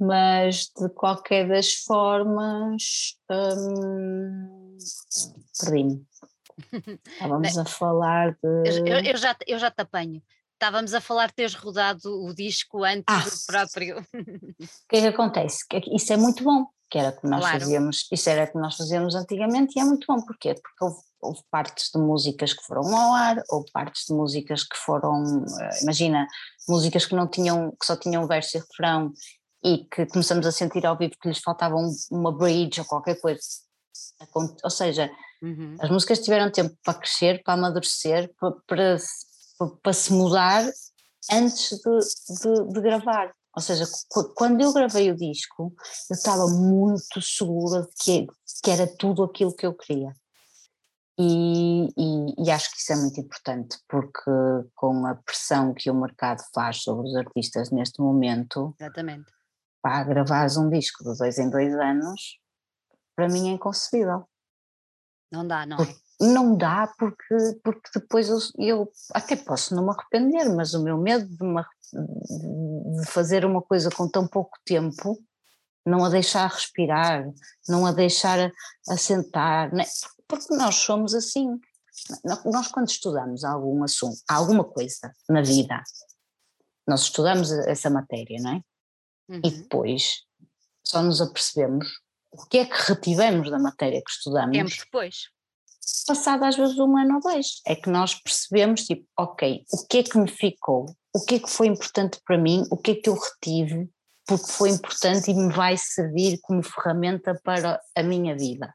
Mas de qualquer das formas, hum, perdi-me. [laughs] Estávamos a falar de. eu- eu já, eu já te apanho. Estávamos a falar de teres rodado o disco antes Ah. do próprio. O que é que acontece? Que isso é muito bom, que era como nós Claro. fazíamos, isso era como nós fazíamos antigamente e é muito bom, porquê? Porque houve, houve partes de músicas que foram ao ar, houve partes de músicas que foram, eh, imagina, músicas que não tinham, que só tinham verso e refrão e que começamos a sentir ao vivo que lhes faltava um- uma bridge ou qualquer coisa. Ou seja, Uhum. as músicas tiveram tempo para crescer, para amadurecer, para, para, se- para- se mudar antes de, de- de gravar. Ou seja, qu- quando eu gravei o disco, eu estava muito segura de que, que era tudo aquilo que eu queria. E, e- e acho que isso é muito importante, porque com a pressão que o mercado faz sobre os artistas neste momento, Exatamente. Para gravares um disco de dois em dois anos, para mim é inconcebível. Não dá, não é? Não dá porque, porque depois eu, eu até posso não me arrepender, mas o meu medo de, arre- de fazer uma coisa com tão pouco tempo, não a deixar respirar, não a deixar assentar, né? porque nós somos assim. Nós quando estudamos algum assunto, alguma coisa na vida, nós estudamos essa matéria, não é? E Uhum. depois só nos apercebemos o que é que retivemos da matéria que estudamos Tempo depois. passado às vezes um ano ou dois, é que nós percebemos, tipo, ok, o que é que me ficou, o que é que foi importante para mim, o que é que eu retive, porque foi importante e me vai servir como ferramenta para a minha vida.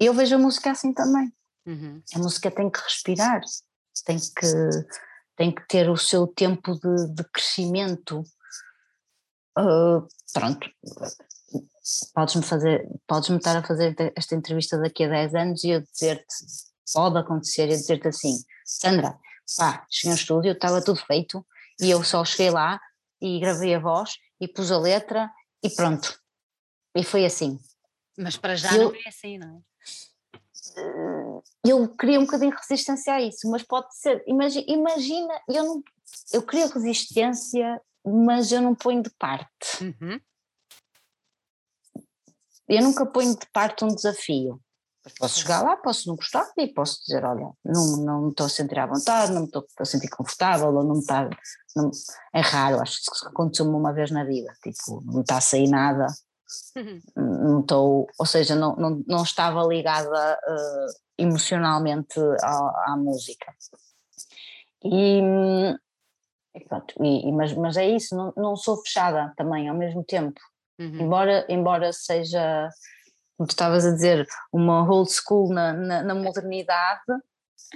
Eu vejo a música assim também, Uhum. a música tem que respirar, tem que, tem que ter o seu tempo de, de crescimento. Ah, pronto, podes-me fazer, podes-me estar a fazer esta entrevista daqui a 10 anos e eu dizer-te, pode acontecer, eu dizer-te assim, Sandra, pá, cheguei ao estúdio, estava tudo feito e eu só cheguei lá e gravei a voz e pus a letra e pronto. E foi assim. Mas para já Eu- não é assim, não é? eu queria um bocadinho de resistência a isso, mas pode ser, imagina, imagina eu, não, eu queria resistência, mas eu não ponho de parte. Uhum. Eu nunca ponho de parte um desafio. Posso chegar lá, posso não gostar e posso dizer, olha, não, não me estou a sentir à vontade, não me estou a sentir confortável, ou não me está, não- é raro, acho que isso aconteceu-me uma vez na vida, tipo, não está a sair nada, Uhum. não estou, ou seja, não, não, não estava ligada eh, emocionalmente à, à música. E, hum, e pronto, e, e- mas, mas é isso, não, não sou fechada também ao mesmo tempo, Uhum. embora, embora seja, como tu estavas a dizer, uma old school na, na, na modernidade,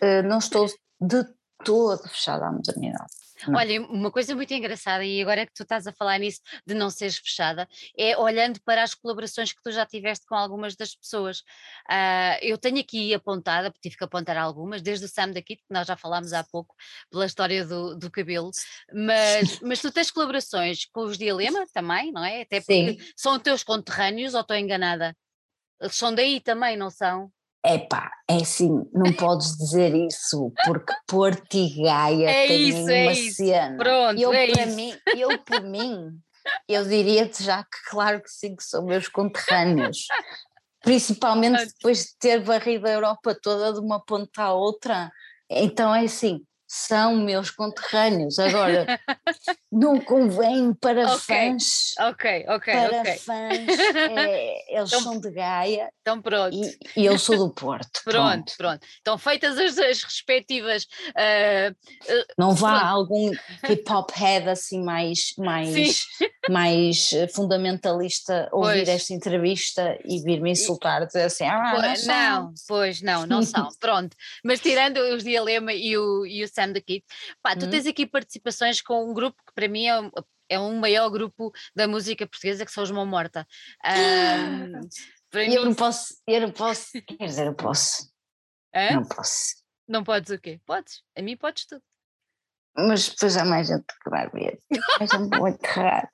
eh, não estou de todo fechada à modernidade. Não. Olha, uma coisa muito engraçada, e agora que tu estás a falar nisso, de não seres fechada, é olhando para as colaborações que tu já tiveste com algumas das pessoas. Ah, eu tenho aqui apontada, porque tive que apontar algumas, desde o Sam daqui, que nós já falámos há pouco, pela história do, do cabelo, mas, [laughs] mas tu tens colaborações com os Dilema também, não é? Até porque Sim. são teus conterrâneos, ou estou enganada? Eles são daí também, não são? Epá, é assim, não podes dizer isso, porque Porto e Gaia É têm isso, é uma isso. cena. Pronto, eu, é para isso. mim, eu por mim, eu diria-te já que claro que sim, que são meus conterrâneos. Principalmente depois de ter varrido a Europa toda de uma ponta à outra. Então é assim, são meus conterrâneos. Agora, [laughs] não convém para Ok, fãs, Ok, ok, para ok. fãs, é, eles Então- são de Gaia Então pronto. e, e eu sou do Porto. Pronto, pronto. Então, feitas as, as respectivas. ah, Não vá Pronto. algum [laughs] hip hop head assim mais, mais, sim, mais fundamentalista ouvir Pois. esta entrevista e vir-me insultar, dizer assim, ah, não, pois, são." não, pois não, não são. [laughs] Pronto. Mas tirando os Dialema e o, e o Sam the Kid, pá, tu Hum. tens aqui participações com um grupo que para mim é um, é um maior grupo da música portuguesa, que são os Mão Morta. Para E eu mim, não posso, eu não posso, quer dizer, eu posso, hã? não posso. não podes o quê? Podes, a mim podes tudo. Mas depois há mais gente que vai ver. Mas é muito raro.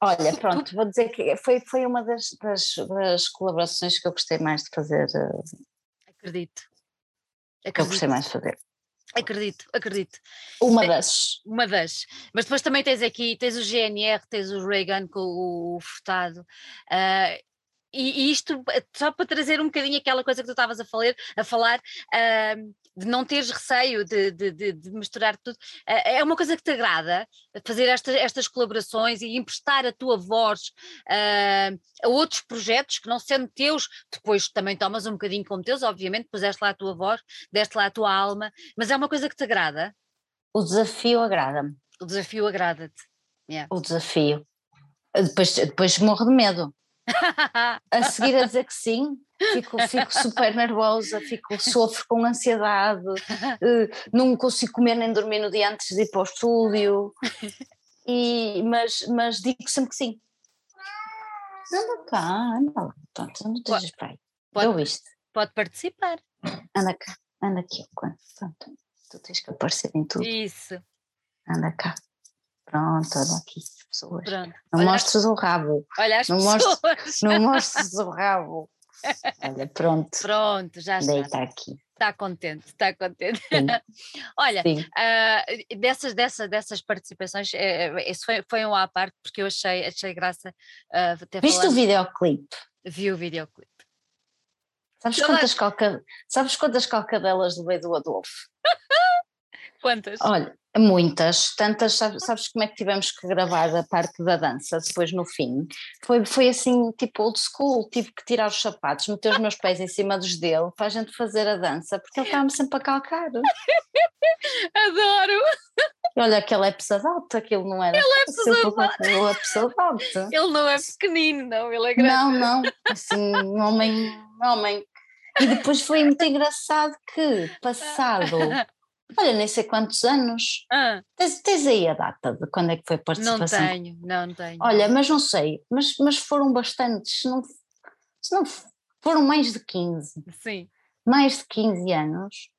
Olha, [laughs] pronto, vou dizer que foi, foi uma das, das, das colaborações que eu gostei mais de fazer, eh, Acredito. que eu gostei mais de fazer. acredito, acredito. Uma das. Uma das. Mas depois também tens aqui, tens o GNR, tens o Reagan com o Furtado. ah, e, e isto eh, só para trazer um bocadinho aquela coisa que tu estavas a falar, a falar ah, de não teres receio de, de, de- de misturar tudo. Ah, é uma coisa que te agrada, fazer esta- estas colaborações e emprestar a tua voz ah, a outros projetos que não sendo teus, depois também tomas um bocadinho como teus, obviamente, puseste lá a tua voz, deste lá a tua alma, mas é uma coisa que te agrada, O desafio agrada-me. o desafio agrada-te. O desafio. Depois, depois morro de medo. A seguir a dizer que sim, fico, fico super nervosa, fico, sofro com ansiedade, eh, não consigo comer nem dormir no dia antes de ir para o estúdio, e, mas, mas digo sempre que sim. Anda cá, anda lá, pronto, não estejas para aí. Pode- Eu viste, Pode participar. anda cá, anda aqui, pronto, tu tens que aparecer em tudo, Isso, anda cá. Pronto, olha aqui as pessoas. pronto. Não olha, mostres o rabo, olha as não pessoas. mostres- não [laughs] mostres o rabo. Olha, pronto, Pronto, já está. deita aqui. Está contente, está contente. Sim, [laughs] Olha, sim. ah, dessas, dessas, dessas participações, eh, eh, isso foi, foi um à parte, porque eu achei, achei graça ah, ter Viste o falado. videoclipe? Vi o videoclipe. Sabes quantas, calca... Sabes quantas calcadelas levei do Adolfo? [laughs] Quantas? Olha, muitas, tantas, sabes, sabes como é que tivemos que gravar a parte da dança depois no fim? Foi, foi assim, tipo old school, tive que tirar os sapatos, meter os meus pés em cima dos dele para a gente fazer a dança, porque ele estava-me sempre a calcar. [laughs] Adoro! Olha que ele é pesadote, aquilo não era. Ele é pesadote. Ele é pesadote. Ele não é pequenino, não, ele é grande. Não, não, assim, um homem, um homem. E depois foi muito engraçado que, passado, [laughs] olha, nem sei quantos anos, Ah, tens, tens aí a data de quando é que foi a não participação? tenho, não tenho. Olha, mas não sei, mas, mas foram bastantes, se não, se não foram mais de 15, Sim. mais de 15 anos,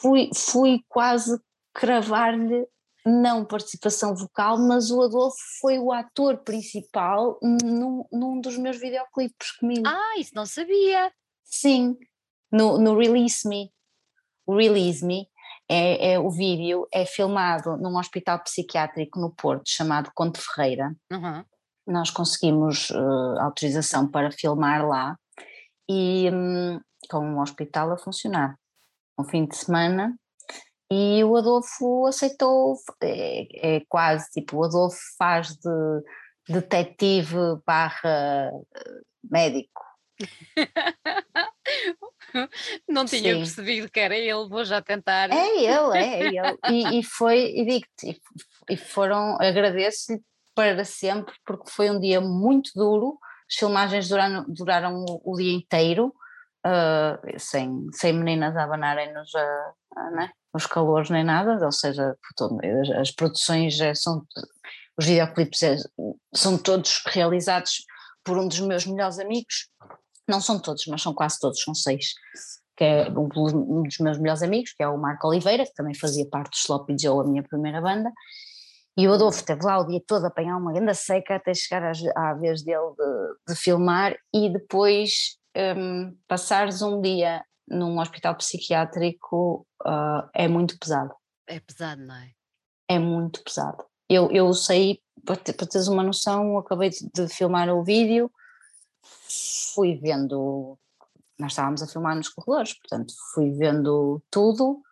fui, fui quase cravar-lhe não participação vocal, mas o Adolfo foi o ator principal num, num dos meus videoclipes comigo. Ah, isso não sabia. Sim, no, no Release Me. O Release Me é, é o vídeo, é filmado num hospital psiquiátrico no Porto chamado Conte Ferreira. Uhum. Nós conseguimos eh, autorização para filmar lá e hum, com um hospital a funcionar. Um fim de semana e o Adolfo aceitou, é, é quase tipo, o Adolfo faz de detetive barra eh, médico. Não tinha Sim. percebido que era ele, vou já tentar. É ele, é ele. E, e foi, e digo-te, e, foram, agradeço-lhe para sempre, porque foi um dia muito duro, as filmagens duraram, duraram o, o dia inteiro, uh, sem, sem meninas a abanarem-nos né, os calores nem nada, ou seja, as, as produções são, os videoclipes é, são todos realizados por um dos meus melhores amigos, não são todos, mas são quase todos, são seis, que é um, dos meus melhores amigos, que é o Marco Oliveira, que também fazia parte do Sloppy Joe, a minha primeira banda, e o Adolfo esteve lá o dia todo a apanhar uma grande seca até chegar à, à vez dele de, de, filmar e depois um, passares um dia num hospital psiquiátrico uh, é muito pesado. É pesado, não é? É muito pesado. Eu, eu saí, para, para teres uma noção, acabei de filmar o vídeo, fui vendo, nós estávamos a filmar nos corredores, portanto fui vendo tudo,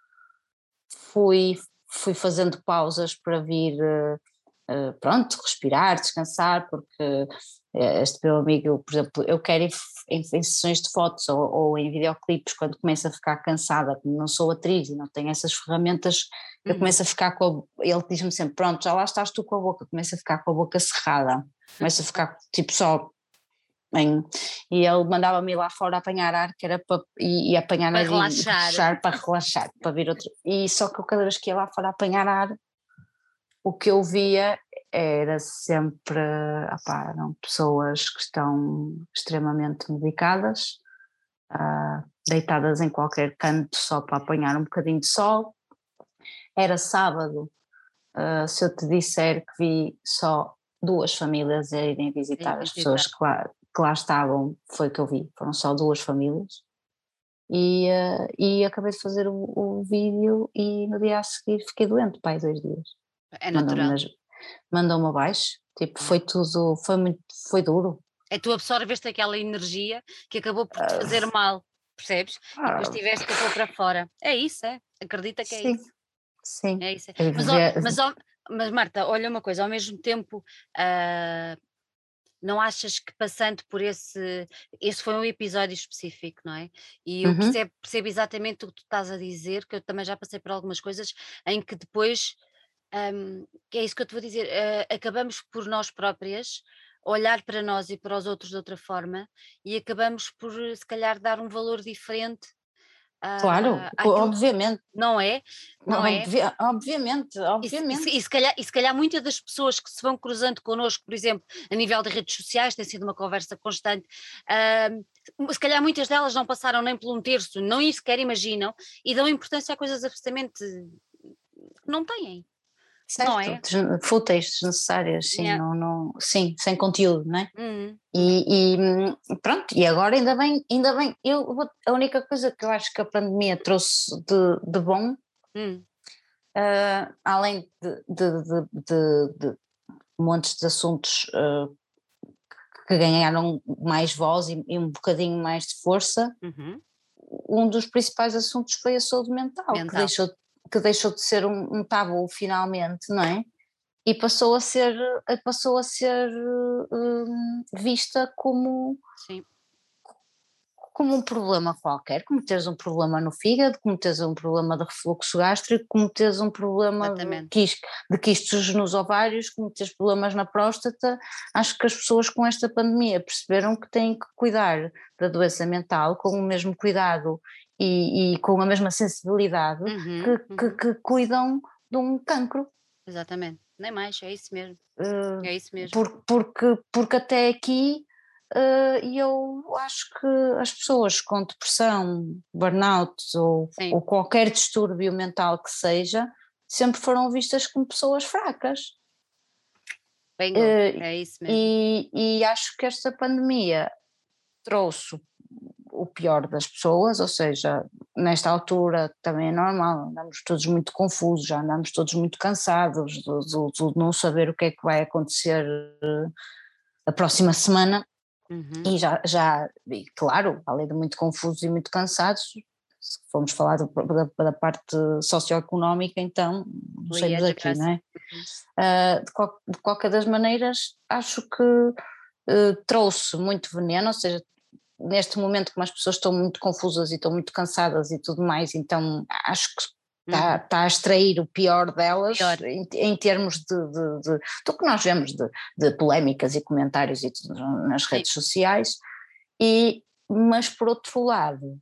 fui fui fazendo pausas para vir, uh, pronto, respirar, descansar, porque este meu amigo, por exemplo, eu quero em, em, em sessões de fotos ou, ou, em videoclipes, quando começo a ficar cansada, como não sou atriz e não tenho essas ferramentas, eu uhum. começo a ficar com a, ele diz-me sempre, pronto, já lá estás tu com a boca, começo a ficar com a boca cerrada, começo a ficar tipo só em, e ele mandava-me lá fora apanhar ar, que era para e, e apanhar para relaxar. E, para relaxar, para vir outro. E só que cada vez que ia lá fora apanhar ar, o que eu via era sempre, opá, eram pessoas que estão extremamente medicadas, uh, deitadas em qualquer canto só para apanhar um bocadinho de sol. Era sábado, uh, se eu te disser que vi só duas famílias a irem visitar as pessoas que lá, que lá estavam, foi que eu vi, foram só duas famílias. E, uh, e acabei de fazer o, o, vídeo e no dia a seguir fiquei doente, pai, dois dias. É natural. Mandou-me abaixo, tipo, foi tudo, foi muito, foi duro. É tu absorveste aquela energia que acabou por te ah, fazer uh, mal, percebes? Uh, e depois ah. tiveste que pôr para fora. É isso, é? Acredita que é sim, isso. Sim. É isso. É. Mas, mas, mas, Marta, olha uma coisa, ao mesmo tempo, uh, não achas que passando por esse, esse foi um episódio específico, não é? E eu uhum. percebo, percebo, exatamente o que tu estás a dizer, que eu também já passei por algumas coisas em que depois, um, que é isso que eu te vou dizer, uh, acabamos por nós próprias olhar para nós e para os outros de outra forma e acabamos por se calhar dar um valor diferente Claro, uh, obviamente. Não é? Não, não é? obviamente, obviamente. E, e, se calhar, e se calhar muitas das pessoas que se vão cruzando connosco, por exemplo, a nível de redes sociais, tem sido uma conversa constante, uh, se calhar muitas delas não passaram nem por um terço, não sequer imaginam, e dão importância a coisas absolutamente que não têm. Certo, não é? fúteis, desnecessárias, sim, yeah. não, não, sim, sem conteúdo, não é? Uhum. E, e, pronto, e agora ainda bem, ainda bem, eu, a única coisa que eu acho que a pandemia trouxe de, de bom, uhum. uh, além de, de, de, de, montes de assuntos uh, que ganharam mais voz e, e, um bocadinho mais de força, uhum. um dos principais assuntos foi a saúde mental, mental. que deixou que deixou de ser um, um tabu finalmente, não é? E passou a ser, passou a ser um, vista como, Sim. Como um problema qualquer, como teres um problema no fígado, como teres um problema de refluxo gástrico, como teres um problema de, quist, de quistos nos ovários, como teres problemas na próstata. Acho que as pessoas com esta pandemia perceberam que têm que cuidar da doença mental com o mesmo cuidado e, e com a mesma sensibilidade uhum, que, uhum. Que, que, cuidam de um cancro. Exatamente, nem mais, é isso mesmo. Uh, é isso mesmo. Por, porque, porque até aqui uh, eu acho que as pessoas com depressão, burnout ou, ou qualquer distúrbio mental que seja, sempre foram vistas como pessoas fracas. Bem, uh, é isso mesmo. E, e acho que esta pandemia trouxe o pior das pessoas, ou seja, nesta altura também é normal, andamos todos muito confusos, já andamos todos muito cansados de, de, de não saber o que é que vai acontecer eh, a próxima semana. Uhum. E já, já e claro, além de muito confusos e muito cansados, se formos falar do, da, da, parte socioeconómica, então não saímos aqui, não é? Uhum. Uh, de, qual, de, qualquer das maneiras, acho que uh, trouxe muito veneno, ou seja, neste momento como as pessoas estão muito confusas e estão muito cansadas e tudo mais, então acho que está, uhum. está a extrair o pior delas pior. Em, em, termos de, de, de, do que nós vemos de, de polémicas e comentários e tudo nas redes Sim. sociais e mas por outro lado,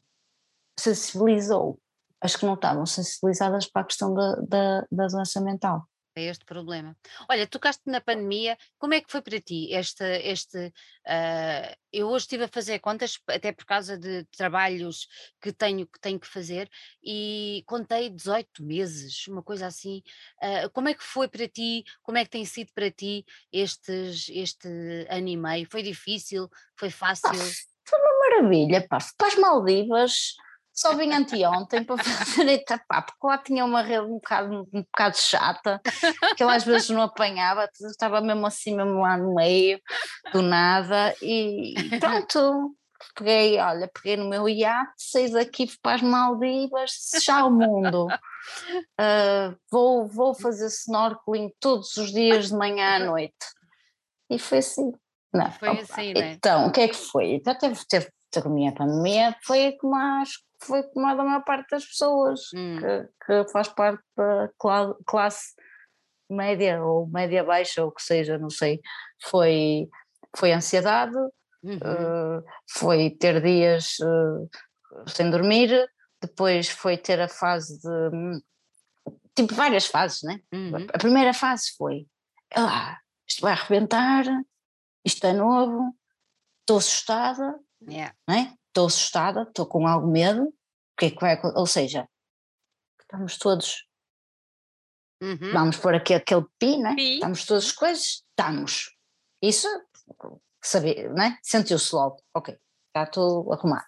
sensibilizou as que não estavam sensibilizadas para a questão da, da, da doença mental a este problema. Olha, tocaste na pandemia, como é que foi para ti este, este uh, eu hoje estive a fazer contas, até por causa de trabalhos que tenho que, tenho que fazer, e contei 18 meses, uma coisa assim, uh, como é que foi para ti, como é que tem sido para ti estes, este ano e meio, foi difícil, foi fácil? Ah, foi uma maravilha, pá, para as Maldivas só vim anteontem para fazer Itapá, porque lá tinha uma rede um bocado, um bocado chata, que eu às vezes não apanhava, estava mesmo assim, mesmo lá no meio, do nada, e pronto, peguei, olha, peguei no meu iate, saí daqui para as Maldivas, já o mundo. Uh, vou, vou fazer snorkeling todos os dias de manhã à noite. E foi assim. Não, foi assim, né? Então, o que é que foi? Então teve, teve, teve a pandemia, foi como acho foi como a da maior parte das pessoas, hum. que, que, faz parte da classe média ou média baixa, ou o que seja, não sei. Foi, foi ansiedade, uhum. uh, foi ter dias uh, sem dormir, depois foi ter a fase de. Tipo, várias fases, né? Uhum. A primeira fase foi: ah, isto vai arrebentar, isto é novo, estou assustada, yeah. né? estou assustada, estou com algum medo, o que é que vai Ou seja, estamos todos. Uhum. Vamos pôr aqui aquele pi, né? Pi. Estamos todas as coisas, estamos. Isso, saber, né? Sentiu-se logo, ok, está tudo arrumado.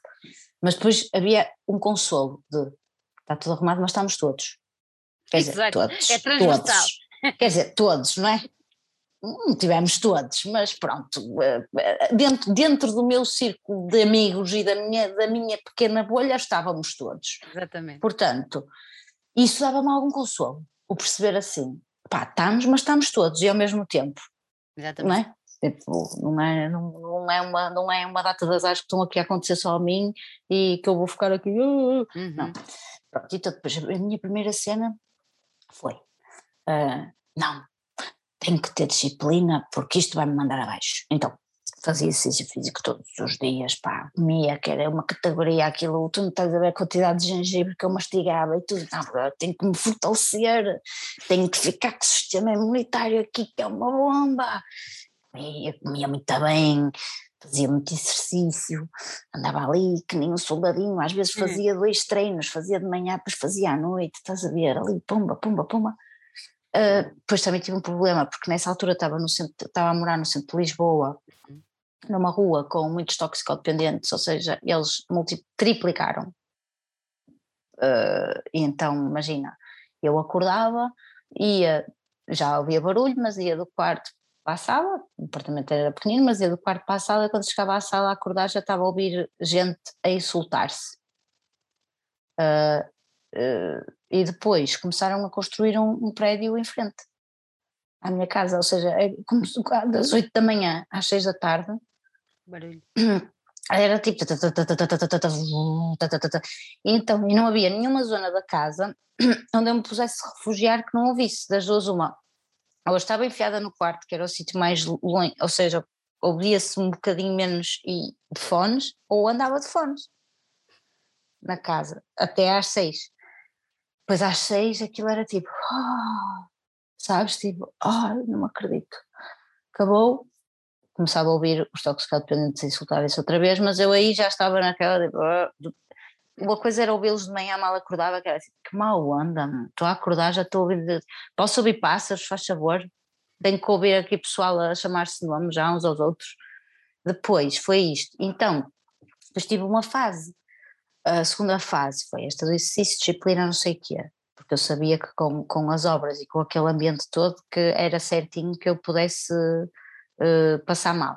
Mas depois havia um consolo de está tudo arrumado, mas estamos todos. Quer dizer, todos. É transversal. Todos. Quer dizer, todos, não é? Não tivemos todos, mas pronto, eh, eh, dentro, dentro do meu círculo de amigos e da minha, da minha pequena bolha estávamos todos. Exatamente. Portanto, isso dava-me algum consolo, o perceber assim, pá, estamos, mas estamos todos e ao mesmo tempo. Exatamente. Não é? Tipo, não é, não, não, é uma, não é uma data das áreas que estão aqui a acontecer só a mim e que eu vou ficar aqui. Uh, uh. Uhum. Não. Pronto, então depois a minha primeira cena foi: uh, não, tenho que ter disciplina porque isto vai-me mandar abaixo. Então, fazia exercício físico todos os dias, pá, comia, que era uma categoria aquilo, tu não estás a ver a quantidade de gengibre que eu mastigava e tudo, não, tenho que me fortalecer, tenho que ficar com o sistema imunitário aqui que é uma bomba. E eu comia muito bem, fazia muito exercício, andava ali que nem um soldadinho, às vezes hum. fazia dois treinos, fazia de manhã, depois fazia à noite, estás a ver, ali, pumba, pumba, pumba. Uh, depois também tive um problema, porque nessa altura estava, no centro, estava a morar no centro de Lisboa, uhum. numa rua com muitos toxicodependentes, ou seja, eles triplicaram. Uh, e então, imagina, eu acordava, ia, já ouvia barulho, mas ia do quarto para a sala, o apartamento era pequenino, mas ia do quarto para a sala, quando chegava à sala a acordar já estava a ouvir gente a insultar-se. Uh, e depois começaram a construir um, um, prédio em frente à minha casa, ou seja, das 8 da manhã às 6 da tarde. Barulho. Era tipo. Então, e não havia nenhuma zona da casa onde eu me pusesse refugiar que não ouvisse, das duas uma. Ou estava enfiada no quarto, que era o sítio mais longe, ou seja, ouvia-se um bocadinho menos e de fones, ou andava de fones na casa, até às seis. Depois às seis aquilo era tipo, oh, sabes, tipo, oh, não acredito. Acabou, começava a ouvir os toxicodependentes insultarem-se outra vez, mas eu aí já estava naquela, oh, uma coisa era ouvi-los de manhã mal acordava, que era tipo, que mal anda, estou a acordar, já estou a ouvir, posso ouvir pássaros, faz favor? Tenho que ouvir aqui pessoal a chamar-se nome já uns aos outros. Depois foi isto. Então, depois tive uma fase a segunda fase foi esta do exercício, disciplina, não sei o quê, porque eu sabia que com, com as obras e com aquele ambiente todo que era certinho que eu pudesse uh, passar mal,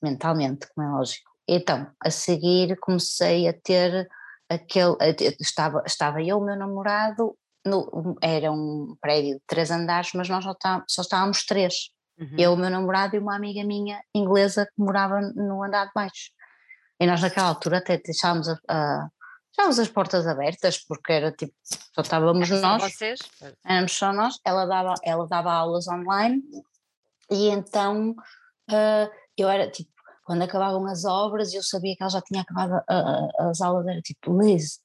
mentalmente, como é lógico. Então, a seguir comecei a ter aquele, estava, estava eu, o meu namorado, no, era um prédio de três andares, mas nós só, tá, só estávamos três, uhum. eu, o meu namorado e uma amiga minha inglesa que morava no andar de baixo. E nós naquela altura até deixámos, a, a, deixámos as portas abertas, porque era tipo, só estávamos nós, vocês? éramos só nós, ela dava, ela dava aulas online e então uh, eu era tipo, quando acabavam as obras, eu sabia que ela já tinha acabado a, a, as aulas, era tipo, Liz,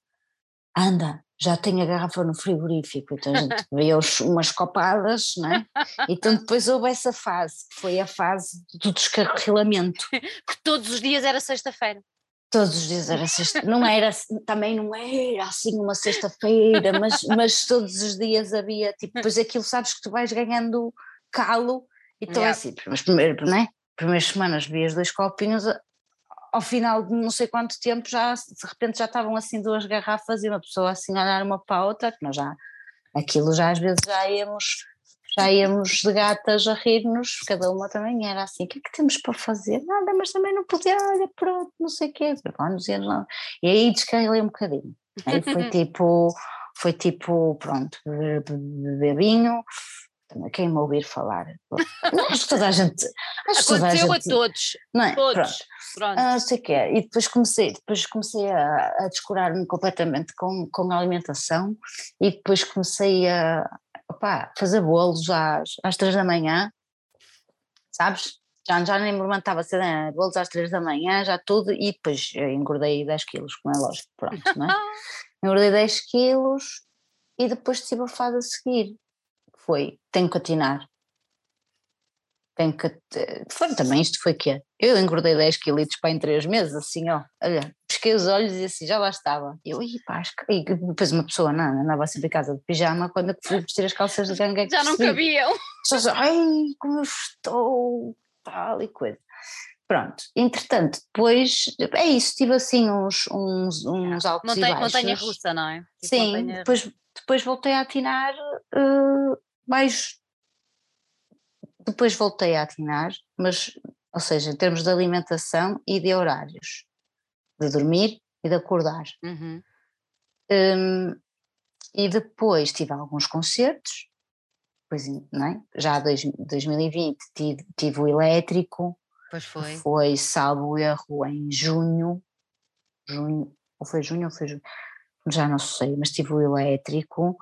anda, já tenho a garrafa no frigorífico, então a gente [laughs] veio umas copadas, não é? Então [laughs] depois houve essa fase, que foi a fase do descarrilamento. [laughs] Que todos os dias era sexta-feira. Todos os dias era sexta, não era, também não era assim uma sexta-feira, mas, mas todos os dias havia, tipo, depois aquilo sabes que tu vais ganhando calo, então yeah. é assim, mas primeiro, não é? Primeiras semanas vias dois copinhos, ao final de não sei quanto tempo já de repente já estavam assim duas garrafas e uma pessoa assim a olhar uma para a outra, que nós já aquilo já às vezes já íamos já íamos de gatas a rir-nos, cada uma também era assim, o que é que temos para fazer? Nada, mas também não podia, olha, pronto, não sei o quê, vamos ir lá. E aí descarrilei um bocadinho. Aí foi [laughs] tipo, foi tipo, pronto, beber vinho, quem me ouvir falar. Acho que toda a gente. Acho Aconteceu toda a, gente, a todos. Não é? Todos. Pronto. Pronto. Ah, sei que é. E depois comecei, depois comecei a, a descurar-me completamente com, com a alimentação e depois comecei a opa, fazer bolos às, às três da manhã, sabes? Já, já nem me levantava cedo, né? bolos às três da manhã, já tudo, e depois engordei 10 quilos, como é lógico, pronto, não é? [laughs] engordei 10 quilos e depois tive a fase a seguir, foi, tenho que atinar. Tenho que. Foi, também isto foi que Eu engordei 10 quilos para em 3 meses, assim, ó. Olha, pesquei os olhos e assim, já lá estava. Eu, e pá, e depois uma pessoa não, andava sempre em casa de pijama quando fui vestir as calças de gangue. É já não cabiam. Só, ai, como eu estou, tal e coisa. Pronto, entretanto, depois é isso, tive assim uns, uns, uns altos montanha, e baixos. Montanha russa, não é? Tipo Sim, montanha... depois, depois voltei a atinar uh, mais. Depois voltei a atinar, mas, ou seja, em termos de alimentação e de horários, de dormir e de acordar. Uhum. Um, e depois tive alguns concertos, pois, não é? já em 2020 tive, tive o elétrico, pois foi. foi salvo erro em junho, junho, ou foi junho ou foi junho, já não sei, mas tive o elétrico,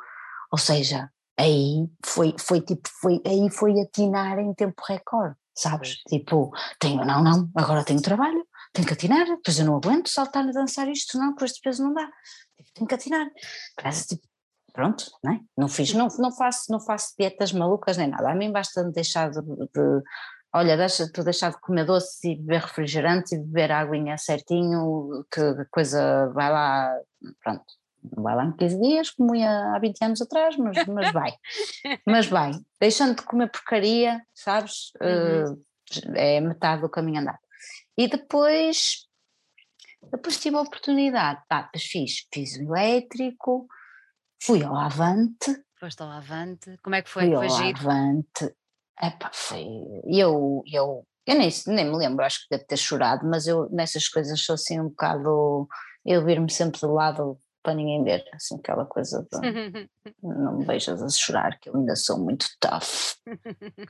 ou seja, aí foi, foi tipo, foi, aí foi atinar em tempo recorde, sabes? Tipo, tenho, não, não, agora tenho trabalho, tenho que atinar, depois eu não aguento saltar a dançar isto, não, com este peso não dá, tipo, tenho que atinar. Parece tipo, pronto, não, é? não fiz, não, não, faço, não faço dietas malucas nem nada, a mim basta deixar de, de olha, deixa, tu deixar de comer doce e beber refrigerante e beber aguinha certinho, que coisa vai lá, pronto, não vai lá em 15 dias, como ia há 20 anos atrás, mas, mas vai. [laughs] mas vai. Deixando de comer porcaria, sabes? Uhum. Uh, é metade do caminho andado. E depois, depois tive a oportunidade, tá, depois fiz, fiz o elétrico, fui ao Avante. Foste ao Avante, como é que foi? Fui foi ao giro? Avante, epá, foi, eu, eu, eu nem, nem me lembro, acho que deve ter chorado, mas eu nessas coisas sou assim um bocado, eu vir-me sempre do lado para ninguém ver, assim, aquela coisa de [laughs] não me vejas a chorar, que eu ainda sou muito tough,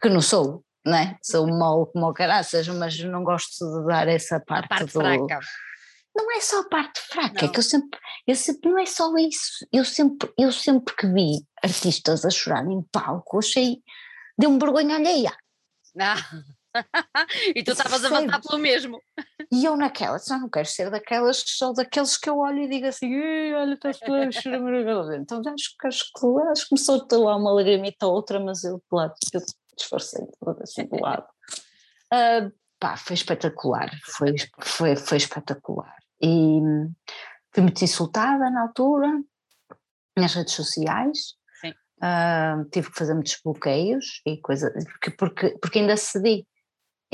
que não sou, não é? Sou mal como o caraças, mas não gosto de dar essa parte, parte do... fraca. Não é só a parte fraca, Não. é que eu sempre, eu sempre, não é só isso, eu sempre, eu sempre que vi artistas a chorar em palco, achei, deu-me vergonha alheia. [laughs] Ah. [laughs] e tu estavas a voltar pelo mesmo. E eu naquela, só não quero ser daquelas, só daqueles que eu olho e digo assim, olha, estás toda maravilhosa. Então acho que, acho que, acho começou a ter lá uma lagrimita ou outra, mas eu, lado, eu disfarcei toda assim do lado. Uh, pá, foi espetacular, foi, foi, foi espetacular. E hum, fui muito insultada na altura, nas redes sociais. Uh, tive que fazer muitos bloqueios e coisa, porque, porque, porque ainda cedi,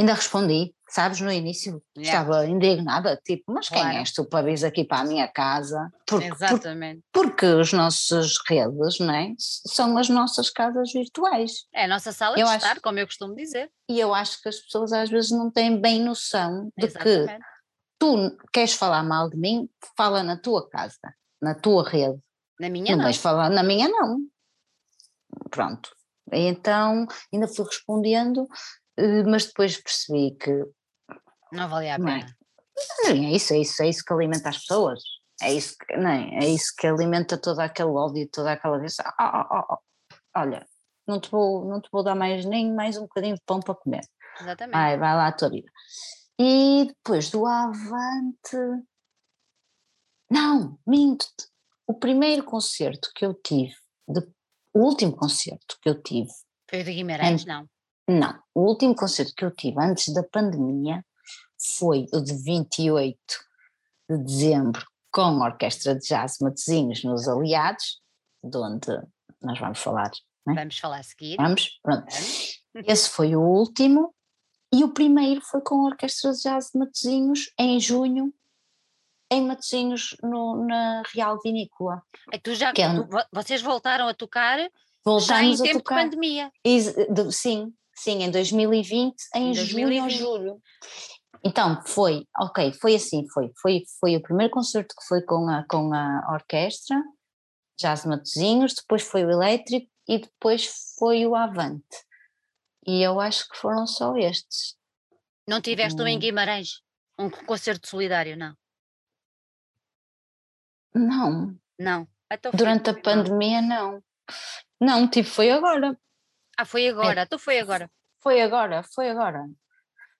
ainda respondi, sabes, no início Yeah. estava indignada, tipo, mas quem Claro. és tu para vir aqui para a minha casa? Porque, por- Exatamente. porque as nossas redes, não é? São as nossas casas virtuais. É a nossa sala Eu de acho- estar, como eu costumo dizer. E eu acho que as pessoas às vezes não têm bem noção de que Exatamente. tu queres falar mal de mim, fala na tua casa, na tua rede. Na minha não não. vais falar na minha, não. Pronto. Então ainda fui respondendo, mas depois percebi que Não valia a é? pena. não, é isso, é isso, é isso que alimenta as pessoas. É isso que, não é? é isso que alimenta todo aquele ódio, toda aquela vez. Ah, ah, ah, olha, não te, vou, não te vou dar mais nem mais um bocadinho de pão para comer. Exatamente. Ai, vai lá a tua vida. E depois do Avante. Não, minto-te. O primeiro concerto que eu tive, de, o último concerto que eu tive. Foi de Guimarães, não? Não, o último concerto que eu tive antes da pandemia foi o de 28 de dezembro com a Orquestra de Jazz Matosinhos nos Aliados, de onde nós vamos falar. É? Vamos falar a seguir. Vamos, pronto. Vamos. Esse foi o último e o primeiro foi com a Orquestra de Jazz de Matosinhos em junho, em Matosinhos, no, na Real Vinícola. E tu já, é tu, vocês voltaram a tocar Voltamos já em tempo tocar. de pandemia. sim, sim, em 2020, em 2020. junho ou julho. Então, foi, ok, foi assim, foi, foi, foi o primeiro concerto que foi com a, com a orquestra, Jazz Matozinhos, depois foi o elétrico e depois foi o Avante. E eu acho que foram só estes. Não tiveste hum. um em Guimarães? Um concerto solidário, não? Não. Não. Então Durante a pandemia, não. Não, tipo, foi agora. Ah, foi agora, é. então foi agora. Foi agora, foi agora.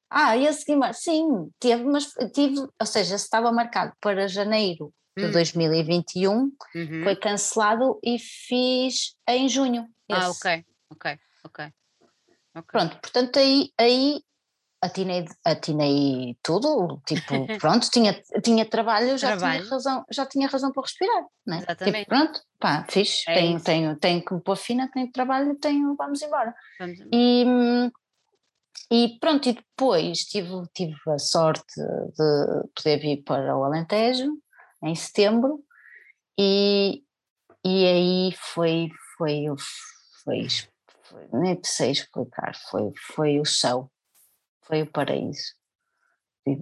Ah, esse Guimarães, sim, teve, mas tive, ou seja, estava marcado para janeiro de hum. 2021, uhum. foi cancelado e fiz em junho. Ah, esse. Ah, ok, ok, ok. okay. Pronto, portanto aí, aí atinei, atinei tudo, tipo, [laughs] pronto, tinha, tinha trabalho, já trabalho. tinha razão, já tinha razão para respirar, né? Exatamente. Tipo, pronto, pá, fiz, é tenho, tenho, tenho que me pôr fina, tenho trabalho, tenho, vamos embora. Vamos embora. E, e pronto, e depois tive, tive a sorte de poder vir para o Alentejo em setembro e, e aí foi, foi, foi, foi nem sei explicar, foi, foi o céu, foi o paraíso. E,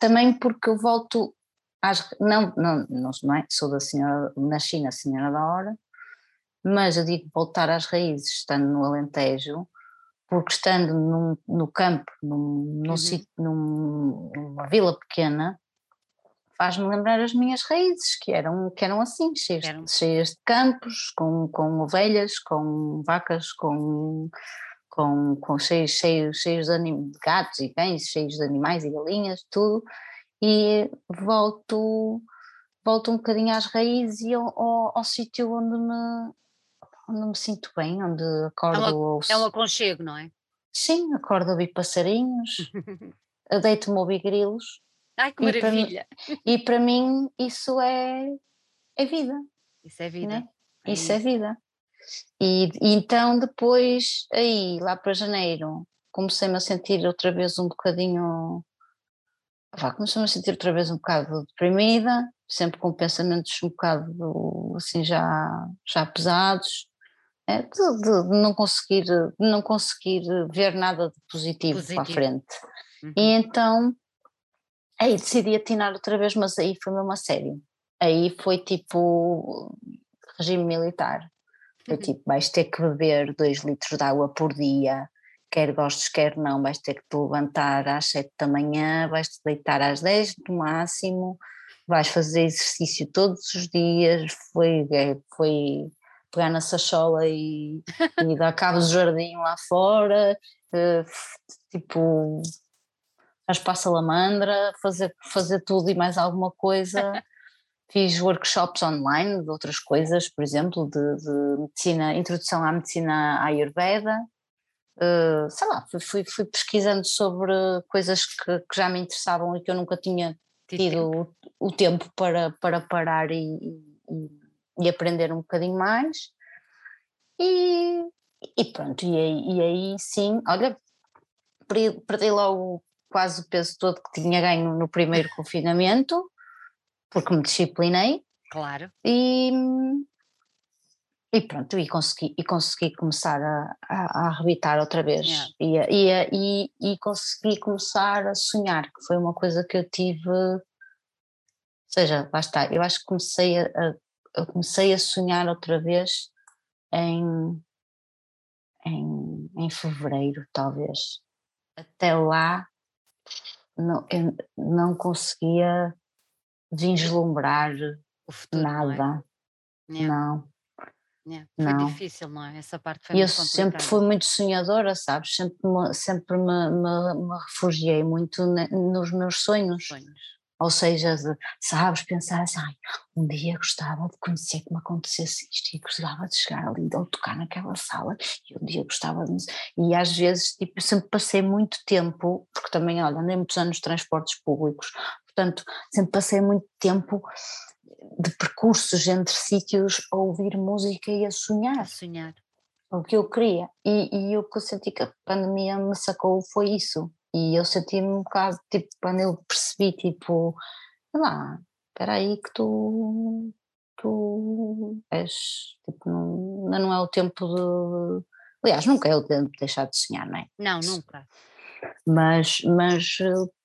também porque eu volto às, não, não, não, não é, sou da senhora, nasci na Senhora da Hora, mas eu digo voltar às raízes, estando no Alentejo, porque estando num, no campo, num, num, uhum. sítio, num, numa vila pequena, faz-me lembrar as minhas raízes, que eram, que eram assim, cheias, eram. cheias de campos, com, com ovelhas, com vacas, com, com, com cheios, cheios, cheios de, anim, de gatos e cães, cheios de animais e galinhas, tudo, e volto, volto um bocadinho às raízes e ao, ao, ao sítio onde me, onde me sinto bem, onde acordo. É, uma, é um aconchego, não é? Sim, acordo a ouvir passarinhos, [laughs] deito-me a ouvir grilos. Ai, que maravilha! [laughs] E para, mim isso é, é vida. Isso é vida. Né? É isso, é vida. E, e, então depois, aí, lá para janeiro, comecei-me a sentir outra vez um bocadinho. Comecei-me a sentir outra vez um bocado deprimida, sempre com pensamentos um bocado assim já, já pesados é, de, de, não conseguir, de não conseguir ver nada de positivo, positivo. para a frente. Uhum. E então aí decidi atinar outra vez, mas aí foi mesmo a sério. Aí foi tipo regime militar. Foi uhum. tipo, vais ter que beber dois litros de água por dia, quer gostes, quer não, vais ter que te levantar às sete da manhã, vais te deitar às dez no máximo, vais fazer exercício todos os dias, foi, é, foi pegar na sachola e, e dar cabo do jardim lá fora, uh, tipo raspar salamandra, fazer, fazer tudo e mais alguma coisa. Fiz workshops online de outras coisas, por exemplo, de, de medicina, introdução à medicina ayurveda. Uh, sei lá, fui, fui, fui, pesquisando sobre coisas que, que, já me interessavam e que eu nunca tinha tido o, o, tempo para, para parar e, e e aprender um bocadinho mais. E, e pronto, e aí, e aí sim, olha, perdi, perdi logo quase o peso todo que tinha ganho no primeiro [laughs] confinamento, porque me disciplinei. Claro. E, e pronto, e consegui, e consegui começar a, a, a arrebitar outra vez. Yeah. E, e, e, e consegui começar a sonhar, que foi uma coisa que eu tive. Ou seja, lá está, eu acho que comecei a, a eu comecei a sonhar outra vez em, em, em fevereiro, talvez. Até lá não, eu não conseguia vislumbrar futuro, nada. Não, é? não. Yeah, foi não. difícil, não é? Essa parte foi eu sempre fui muito sonhadora, sabes? Sempre me, sempre me, me, me refugiei muito ne- nos meus sonhos. Sonhos. Ou seja, de, sabes, pensar assim, "Ai, um dia gostava de conhecer que me acontecesse isto e gostava de chegar ali ou tocar naquela sala e um dia gostava de... E às vezes, tipo, sempre passei muito tempo, porque também, olha, andei muitos anos nos transportes públicos, portanto, sempre passei muito tempo de percursos entre sítios a ouvir música e a sonhar A sonhar. o que eu queria. E, e o que eu senti que a pandemia me sacou foi isso. E eu senti-me um bocado, tipo, quando eu percebi, tipo, sei lá, espera aí que tu, tu és, tipo, não, não é o tempo de... Aliás, nunca é o tempo de deixar de sonhar, não é? Não, nunca. Mas, mas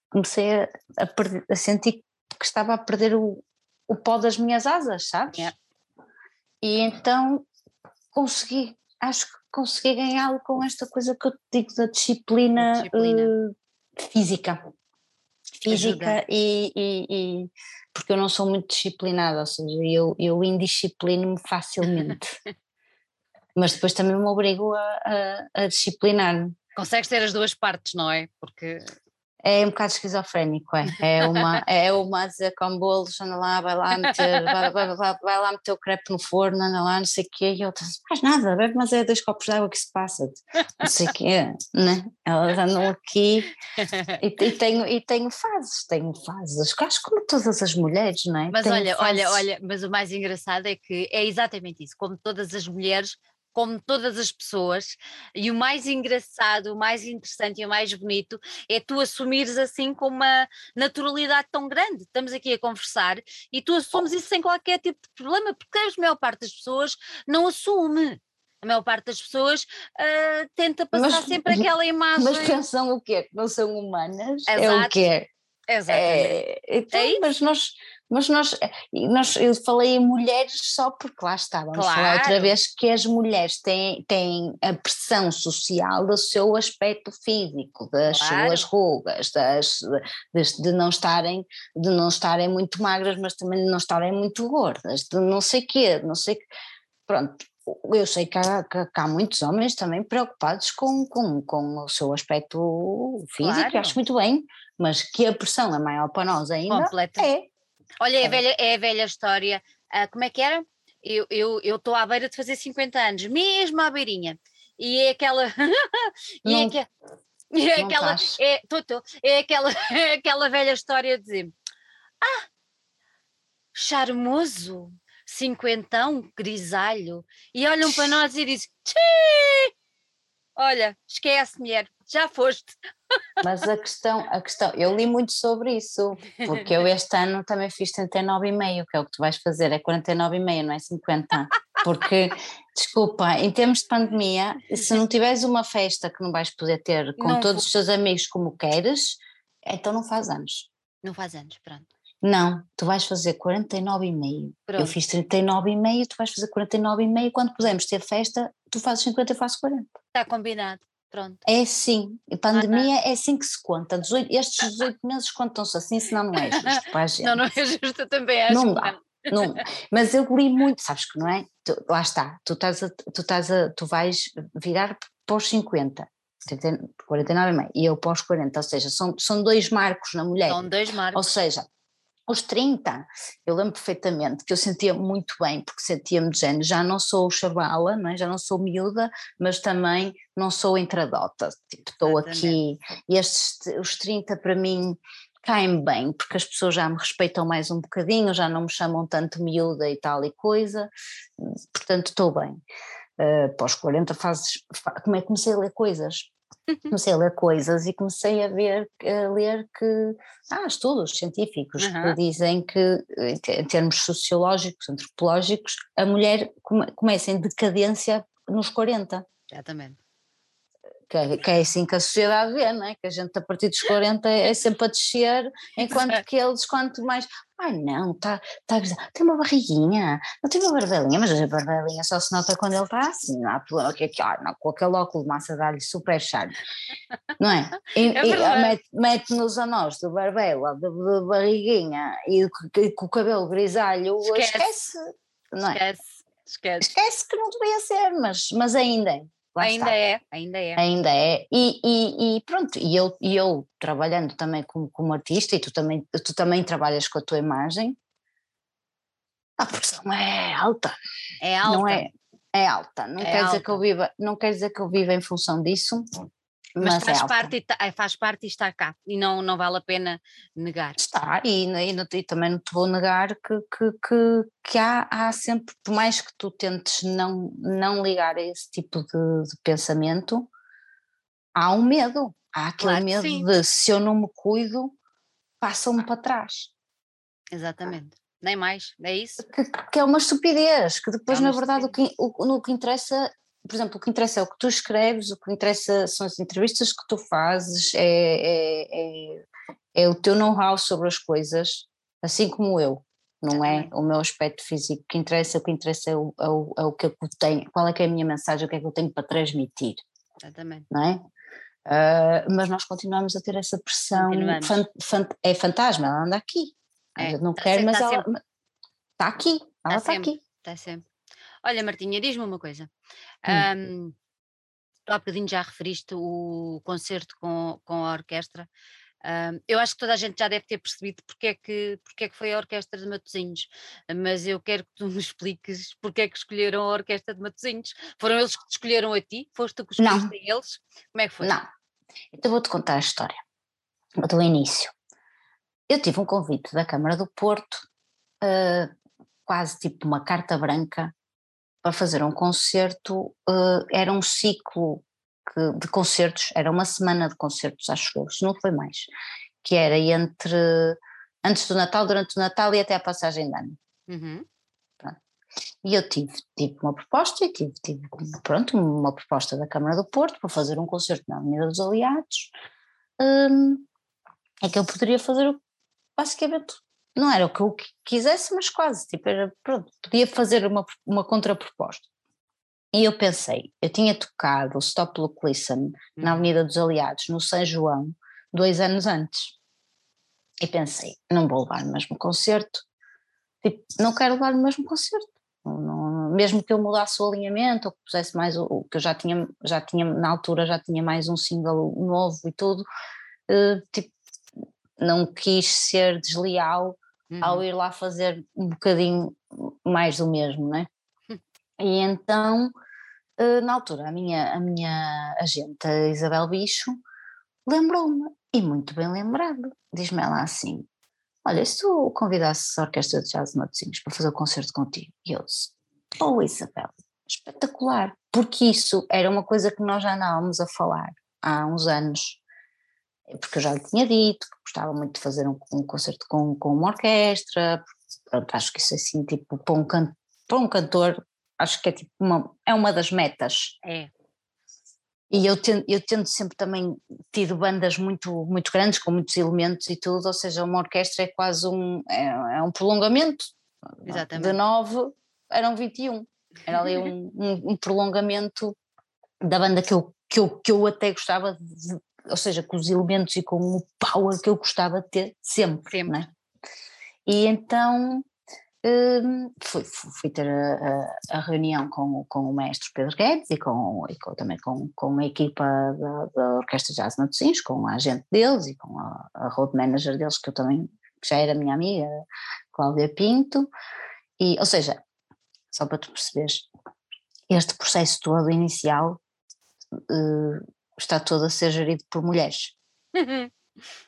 comecei a, a, perder- a sentir que estava a perder o, o pó das minhas asas, sabes? Yeah. E então consegui, acho que consegui ganhá-lo com esta coisa que eu te digo da disciplina, Disciplina. eh, física. Física e, e- e- porque eu não sou muito disciplinada, ou seja, eu, eu indisciplino-me facilmente. [laughs] Mas depois também me obrigo a, a, a disciplinar-me. Consegues ter as duas partes, não é? Porque É um bocado esquizofrénico, é. É uma, é uma a dizer com bolos, anda lá, vai lá meter, vai, vai, vai, vai lá meter o crepe no forno, anda lá, não sei o quê, e outra, faz nada, bebe, mas é dois copos de água que se passa, não sei o quê, né? Elas andam aqui e, e tenho, e tenho fases, tenho fases, acho como todas as mulheres, não é? Mas Tenho olha, olha, fases. olha, mas o mais engraçado é que é exatamente isso, como todas as mulheres, como todas as pessoas, e o mais engraçado, o mais interessante e o mais bonito é tu assumires assim com uma naturalidade tão grande. Estamos aqui a conversar e tu assumes isso sem qualquer tipo de problema, porque a maior parte das pessoas não assume. A maior parte das pessoas ah, tenta passar Mas- sempre aquela imagem. Mas pensam o quê? Que não são humanas? É o Exato. quê? Exatamente. É, então, É mas nós, mas nós, e nós, eu falei em mulheres só porque lá está, vamos falar outra Claro. vez que as mulheres têm, têm a pressão social do seu aspecto físico, das Claro. suas rugas, das, de, de não estarem, de não estarem muito magras, mas também de não estarem muito gordas, de não sei quê, não sei que, pronto. Eu sei que há, que- há muitos homens também preocupados com, com, com o seu aspecto físico, Claro. acho muito bem, mas que a pressão é maior para nós ainda, Completa. é. Olha, é, a É. velha, é a velha história. ah, como é que era? Eu estou eu, estou à beira de fazer 50 anos, mesmo à beirinha. E é aquela. [laughs] e é, Não- aque- e é aquela. estás. É, tô, tô, é aquela, [laughs] é aquela velha história de Ah, charmoso, cinquentão, grisalho. E olham para nós e dizem: Tchê! Olha, esquece, mulher, já foste. Mas a questão, a questão, eu li muito sobre isso, porque eu este [laughs] ano também fiz 39,5, que é o que tu vais fazer, é 49,5, não é 50. Porque, desculpa, em termos de pandemia, se não tiveres uma festa que não vais poder ter com Não todos vou. os teus amigos como queres, então não faz anos. Não faz anos, pronto. Não, tu vais fazer 49,5. Eu fiz 39,5, tu vais fazer 49,5. Quando pudermos ter festa, tu fazes 50 eu faço 40. Está combinado. Pronto. É assim, a pandemia é assim que se conta. 18 estes 18 meses contam-se assim, senão não é justo para a gente. [laughs] Não, não é justo, eu também acho. Não que dá. Não, [laughs] mas eu li muito, sabes que não é? Tu- lá está, tu estás a, tu estás a, tu vais virar para os 50, 49,5 e eu para os 40, ou seja, são, são dois marcos na mulher. São dois Ou marcos. seja, aos 30, eu lembro perfeitamente que eu sentia muito bem, porque sentia-me de género, já não sou chavala, não é? já não sou miúda, mas também não sou entradota, tipo, estou aqui, e estes, os 30 para mim caem bem, porque as pessoas já me respeitam mais um bocadinho, já não me chamam tanto miúda e tal e coisa, portanto estou bem. Uh, os 40 fazes, fa- como é que comecei a ler coisas, [laughs] comecei a ler coisas e comecei a ver, a ler que há estudos científicos Uhum. que dizem que em te- em termos sociológicos, antropológicos, a mulher come- começa em decadência nos 40, Exatamente. Que é, que é assim que a sociedade vê, não é? Que a gente a partir dos 40 é sempre a descer, enquanto que eles quanto mais, ai não, tá, tá, tem uma barriguinha, não tem uma barbelinha, mas a barbelinha só se nota quando ele está assim, não há problema, que aqui, ah, não, com aquele óculo de massa dá-lhe super charme, não é? E, É e, mete- Mete-nos a nós de barbela, de, de barriguinha e, e com o cabelo grisalho, Esquece. esquece, não é? Esquece. Esquece. Esquece que não devia ser, mas, mas ainda é. Ainda está. é, ainda é. Ainda é. E, e, e pronto, e eu, e eu trabalhando também como, como artista, e tu também, tu também trabalhas com a tua imagem, a pressão é alta. É alta. Não é, é alta. Não É quer dizer que eu alta. viva, não quer dizer que eu viva em função disso, mas mas, faz, é parte e tá- faz parte e está cá. E não, não vale a pena negar. Está, e, e, e também não te vou negar que, que, que, que há, há sempre, por mais que tu tentes não, não ligar a esse tipo de, de pensamento, há um medo. Há aquele Claro medo sim. de se eu não me cuido, passam-me para trás. Exatamente. Nem mais. É isso? Que, que é uma estupidez, que depois, É na verdade, o que, o, no que interessa, por exemplo, o que interessa é o que tu escreves, o que interessa são as entrevistas que tu fazes, é, é, é, é o teu know-how sobre as coisas, assim como eu, não é o meu aspecto físico. Que interessa, o que interessa é o, é o, é o que eu tenho, qual é que é a minha mensagem, o que é que eu tenho para transmitir, Exatamente. não é? Ah, mas nós continuamos a ter essa pressão, fan- fan- é fantasma, ela anda aqui. É, não tá quer, mas tá ela sempre. está aqui, ela está sempre. aqui. Está sempre. Olha, Martinha, diz-me uma coisa. Hum. Ahm, tu há bocadinho já referiste o concerto com, com a orquestra. Ahm, eu acho que toda a gente já deve ter percebido porque é, que, porque é que foi a Orquestra de Matosinhos, mas eu quero que tu me [laughs] expliques porque é que escolheram a Orquestra de Matosinhos. Foram eles que te escolheram a ti? Foste tu que Não. escolheste a eles? Como é que foi? Não. Então vou-te contar a história do início. Eu tive um convite da Câmara do Porto, eh, quase tipo uma carta branca, para fazer um concerto. eh, era um ciclo que- de concertos, era uma semana de concertos, acho eu, se não foi mais, que era entre antes do Natal, durante o Natal e até a passagem de ano. Uhum. E eu tive, tive uma proposta e tive, tive, pronto, uma proposta da Câmara do Porto para fazer um concerto na Avenida dos Aliados, é que eu poderia fazer o- basicamente, não era o que eu qui- quisesse, mas quase, tipo, era, pronto, podia fazer uma, uma contraproposta. E eu pensei, eu tinha tocado o Stop Look Listen na Uhum. Avenida dos Aliados, no São João, dois anos antes. E pensei, não vou levar o mesmo concerto, tipo, não quero levar o mesmo concerto. Não- não- mesmo que eu mudasse o alinhamento ou que pusesse mais o, o que eu já tinha, já tinha, na altura já tinha mais um single novo e tudo, eh, tipo, não quis ser desleal ao Uhum. ir lá fazer um bocadinho mais do mesmo, né? E então, eh, na altura, a minha, a minha agente, a Isabel Bicho, lembrou-me, e muito bem lembrado, diz-me ela assim, olha, se tu convidasses a Orquestra de Jazz de Matosinhos para fazer o concerto contigo, e eu disse, oh Isabel, espetacular, porque isso era uma coisa que nós já andávamos a falar há uns anos, porque eu já lhe tinha dito que gostava muito de fazer um, um concerto com, com uma orquestra, pronto, acho que isso assim, tipo, para um, can, para um cantor, acho que é tipo uma, é uma das metas. É. E eu tendo, eu tendo sempre também tido bandas muito, muito grandes, com muitos elementos e tudo, ou seja, uma orquestra é quase um, é, é um prolongamento, de Exatamente. 9 eram 21, era ali um, [laughs] um, um prolongamento da banda que eu, que, eu, que eu até gostava de, ou seja, com os elementos e com o power que eu gostava de ter sempre, Sempre. né? E então hum, fui, fui ter a, a- reunião com, o- com o maestro Pedro Guedes e, com, e com- também com, com a equipa da, da Orquestra Jazz Matosinhos, com a agente deles e com a, a road manager deles, que eu também que já era minha amiga, Cláudia Pinto, e, ou seja, só para tu perceberes, este processo todo inicial eh, está todo a ser gerido por mulheres.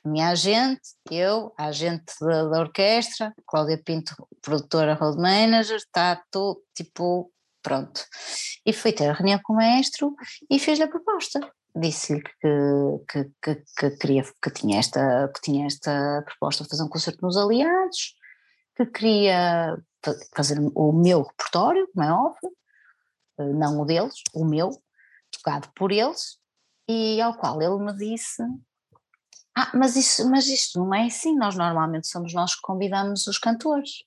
A minha agente, eu, a agente da, da orquestra, Cláudia Pinto, produtora road manager, está tudo tipo pronto. E fui ter a reunião com o maestro e fez-lhe a proposta. Disse-lhe que, que, que, que queria, que tinha, esta, que tinha esta proposta de fazer um concerto nos Aliados, que queria fa- fazer o meu repertório, como é óbvio, eh, não o deles, o meu, tocado por eles, e ao qual ele me disse ah, mas, isso, mas isto não é assim, nós normalmente somos nós que convidamos os cantores.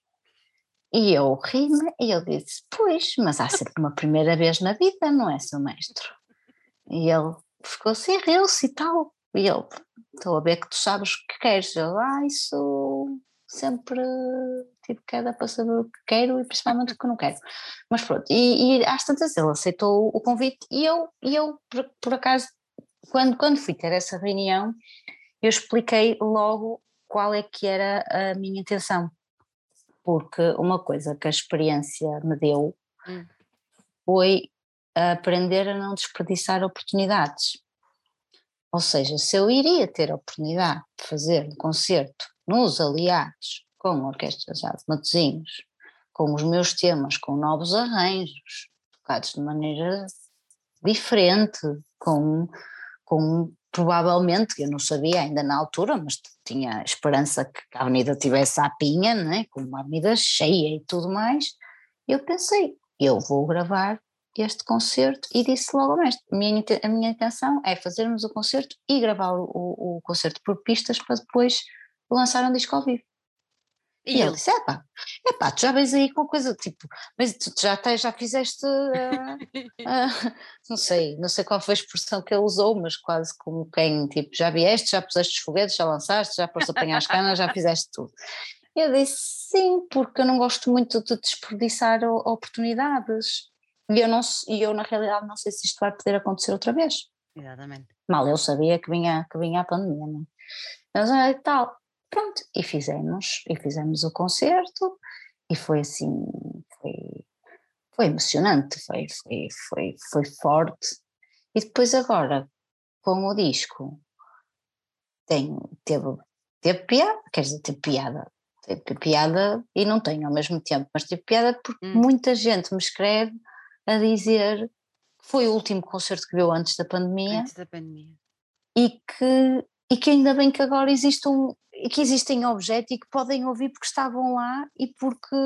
E eu ri-me e eu disse, pois, mas há sempre uma primeira vez na vida, não é, seu mestre? E ele ficou assim, riu-se e tal. E ele, estou a ver que tu sabes o que queres. Eu, ah, isso sempre tive queda para saber o que quero e principalmente o que não quero. Mas pronto, e, e às tantas ele aceitou o convite e eu, e eu por, por acaso, quando, quando fui ter essa reunião, eu expliquei logo qual é que era a minha intenção. Porque uma coisa que a experiência me deu hum. foi aprender a não desperdiçar oportunidades. Ou seja, se eu iria ter a oportunidade de fazer um concerto nos aliados com a Orquestra de Matosinhos, com os meus temas, com novos arranjos, tocados de maneira diferente, com, com provavelmente, eu não sabia ainda na altura, mas tinha esperança que a avenida tivesse a pinha, né, com uma avenida cheia e tudo mais, eu pensei, eu vou gravar este concerto e disse logo mestre, a minha, a minha intenção é fazermos o concerto e gravar o, o concerto por pistas para depois lançar um disco ao vivo. E, ele disse: epá, epá, tu já vens aí com coisa tipo, mas tu já, tens, já fizeste, uh, [laughs] uh, não sei, não sei qual foi a expressão que ele usou, mas quase como quem, tipo, já vieste, já puseste os foguetes, já lançaste, já foste apanhar as canas, já fizeste tudo. Eu disse: sim, porque eu não gosto muito de desperdiçar oportunidades. E eu, não, e eu, na realidade, não sei se isto vai poder acontecer outra vez. Exatamente. Mal eu sabia que vinha, que vinha a pandemia, não é? Mas é tal. Pronto, e fizemos, e fizemos o concerto e foi assim, foi, foi emocionante, foi, foi, foi, foi forte. E depois agora, com o disco, tem, teve, teve piada, quer dizer, teve piada, teve piada e não tem ao mesmo tempo, mas teve piada porque hum. muita gente me escreve a dizer que foi o último concerto que viu antes da pandemia. Antes da pandemia. E que, e que ainda bem que agora existe um, que existem objetos e que podem ouvir porque estavam lá e porque,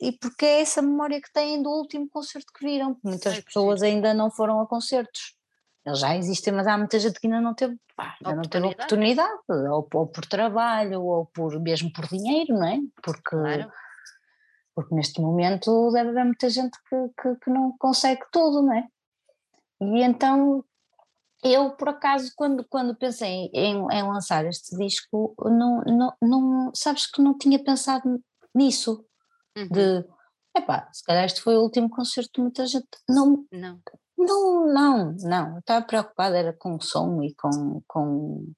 e porque é essa memória que têm do último concerto que viram. Muitas pessoas ainda não foram a concertos. Eles já existem, mas há muita gente que ainda não teve, pá, ainda não teve oportunidade, ou, ou, por trabalho, ou por, mesmo por dinheiro, não é? Porque, claro. porque neste momento deve haver muita gente que, que, que não consegue tudo, não é? E então eu, por acaso, quando, quando pensei em, em lançar este disco, não, não, não, sabes que não tinha pensado nisso, uhum. de, epá, se calhar este foi o último concerto de muita gente, não, não, não, não, não, estava preocupada era com o som e com, com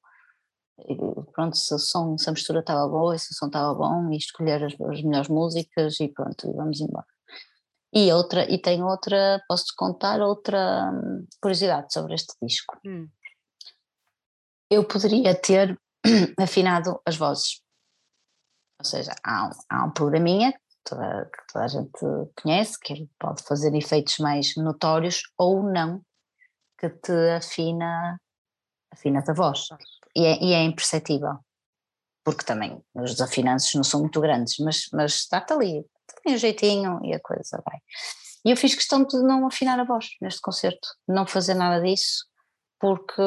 pronto, se o som, se a mistura estava boa, se o som estava bom e escolher as, as melhores músicas e pronto, vamos embora. E outra, e tenho outra, posso-te contar outra hum, curiosidade sobre este disco. Hum. Eu poderia ter afinado as vozes. Ou seja, há um, há um programinha que toda, que toda a gente conhece, que ele pode fazer efeitos mais notórios ou não, que te afina, afina a voz. E é, e é imperceptível. Porque também os desafinanços não são muito grandes, mas, mas está-te ali, tem um jeitinho e a coisa vai. E eu fiz questão de não afinar a voz neste concerto, não fazer nada disso, porque,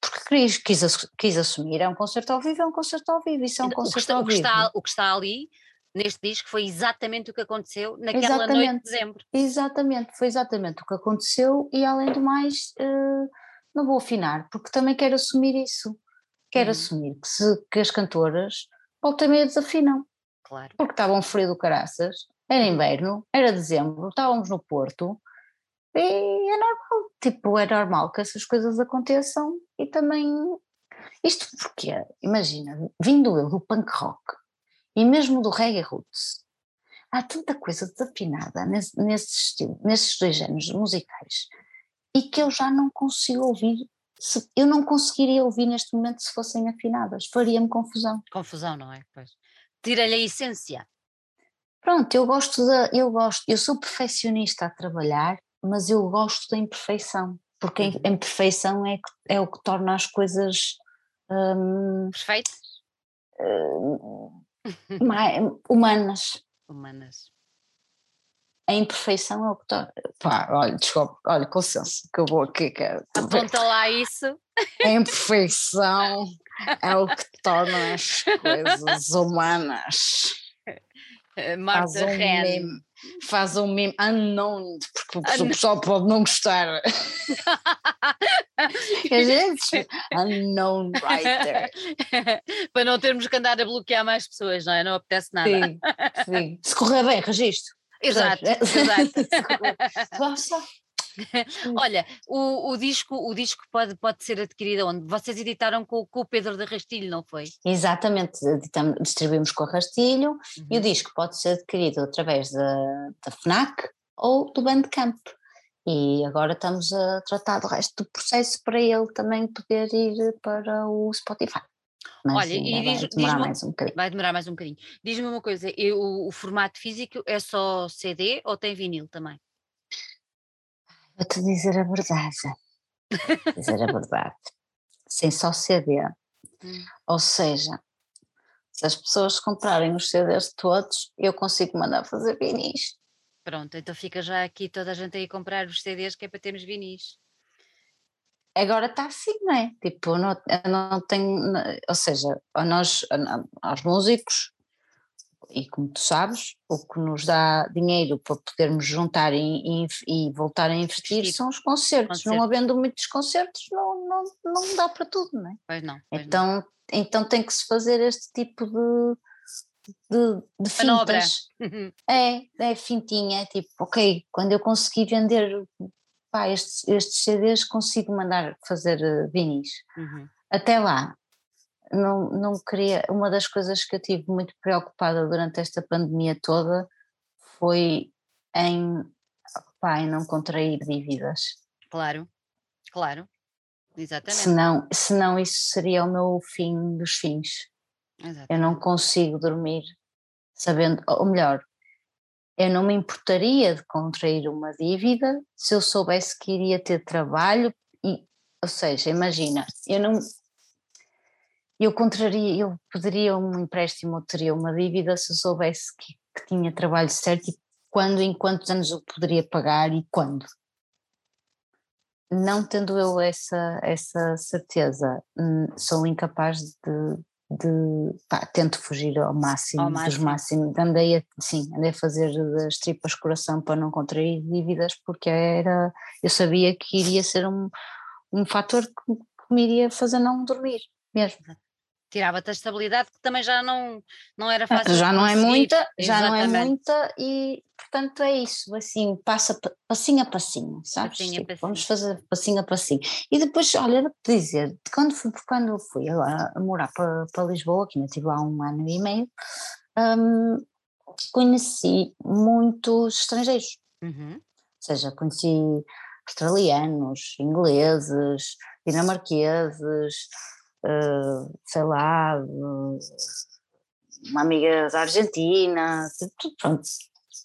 porque quis, quis, quis assumir, é um concerto ao vivo, é um concerto ao vivo, isso é um concerto está, ao vivo. O que, está, o que está ali neste disco foi exatamente o que aconteceu naquela exatamente, noite de dezembro. Exatamente, foi exatamente o que aconteceu e além do mais uh, não vou afinar, porque também quero assumir isso, quero hum. assumir que, se, que as cantoras voltam e desafinam. Claro. Porque estava um frio do caraças, era uhum. inverno, era dezembro, estávamos no Porto e é normal, tipo, é normal que essas coisas aconteçam e também. Isto porque, imagina, vindo eu do punk rock e mesmo do reggae roots, há tanta coisa desafinada nesse, nesse estilo, nesses dois géneros musicais e que eu já não consigo ouvir. Se, eu não conseguiria ouvir neste momento se fossem afinadas, faria-me confusão. Confusão, não é? Pois tira-lhe a essência. Pronto, eu gosto da, eu gosto, eu sou perfeccionista a trabalhar, mas eu gosto da imperfeição, porque uhum. a imperfeição é, é o que torna as coisas hum, perfeitas, hum, humanas. [laughs] Humanas. A imperfeição é o que torna. Pá, olha, desculpa, olha, com licença, que eu vou aqui. Que, é Aponta lá isso. [laughs] A imperfeição é o que torna as coisas humanas. [laughs] Marta faz um, meme, faz um meme unknown, porque o pessoal pode não gostar. [laughs] unknown writer. [laughs] Para não termos que andar a bloquear mais pessoas, não é? Não apetece nada. Sim, sim. Se correr bem, registro. Exato, exato. Olha, o, o, disco, o disco pode, pode ser adquirido onde? Vocês editaram com, com o Pedro de Rastilho, não foi? Exatamente, editamos, distribuímos com o Rastilho uhum. e o uhum. disco pode ser adquirido através da, da FNAC ou do Bandcamp. E agora estamos a tratar do resto do processo para ele também poder ir para o Spotify. Mas Olha, e diz, vai demorar mais um bocadinho. Vai demorar mais um bocadinho. Diz-me uma coisa, eu, o formato físico é só CD ou tem vinil também? Vou-te dizer a verdade. dizer a verdade. Sem só CD. Hum. Ou seja, se as pessoas comprarem os CDs todos, eu consigo mandar fazer vinis. Pronto, então fica já aqui toda a gente aí comprar os CDs que é para termos vinis. Agora está assim, não é? Tipo, não, não tenho, ou seja, nós, aos músicos, e como tu sabes, o que nos dá dinheiro para podermos juntar e, e, e voltar a investir são os concertos. Concerto. Não havendo muitos concertos, não, não, não dá para tudo, não é? Pois não. Pois então, não. então tem que se fazer este tipo de, de, de fintas. [laughs] é, é fintinha, é tipo, ok, quando eu conseguir vender pá, estes, estes CDs, consigo mandar fazer uh, vinis. Uhum. Até lá, não, não queria. Uma das coisas que eu tive muito preocupada durante esta pandemia toda foi em, pá, em não contrair dívidas. Claro, claro, exatamente. Senão, senão isso seria o meu fim dos fins. Exatamente. Eu não consigo dormir sabendo, ou melhor, eu não me importaria de contrair uma dívida se eu soubesse que iria ter trabalho e, ou seja, imagina, eu não, eu contraria, eu poderia um empréstimo ou teria uma dívida se eu soubesse que, que tinha trabalho certo e quando, em quantos anos eu poderia pagar e quando. Não tendo eu essa, essa certeza, hum, sou incapaz de, de pá, tento fugir ao máximo, ao máximo. dos máximos, andei a, sim, andei a fazer das tripas coração para não contrair dívidas porque era, eu sabia que iria ser um, um fator que, que me iria fazer não dormir mesmo tirava-te a estabilidade que também já não, não era fácil. Já não é muita, já Exatamente. não é muita e portanto é isso, assim, passa passinho a passinho, sabes? Passinho tipo, passinho. Vamos fazer passinho a passinho. E depois, olha, vou-te dizer, quando fui, quando fui agora a morar para, para Lisboa, que ainda estive lá um ano e meio, um, conheci muitos estrangeiros. Uhum. Ou seja, conheci australianos, ingleses, dinamarqueses, uh, sei lá, uma amiga da Argentina, tudo, pronto,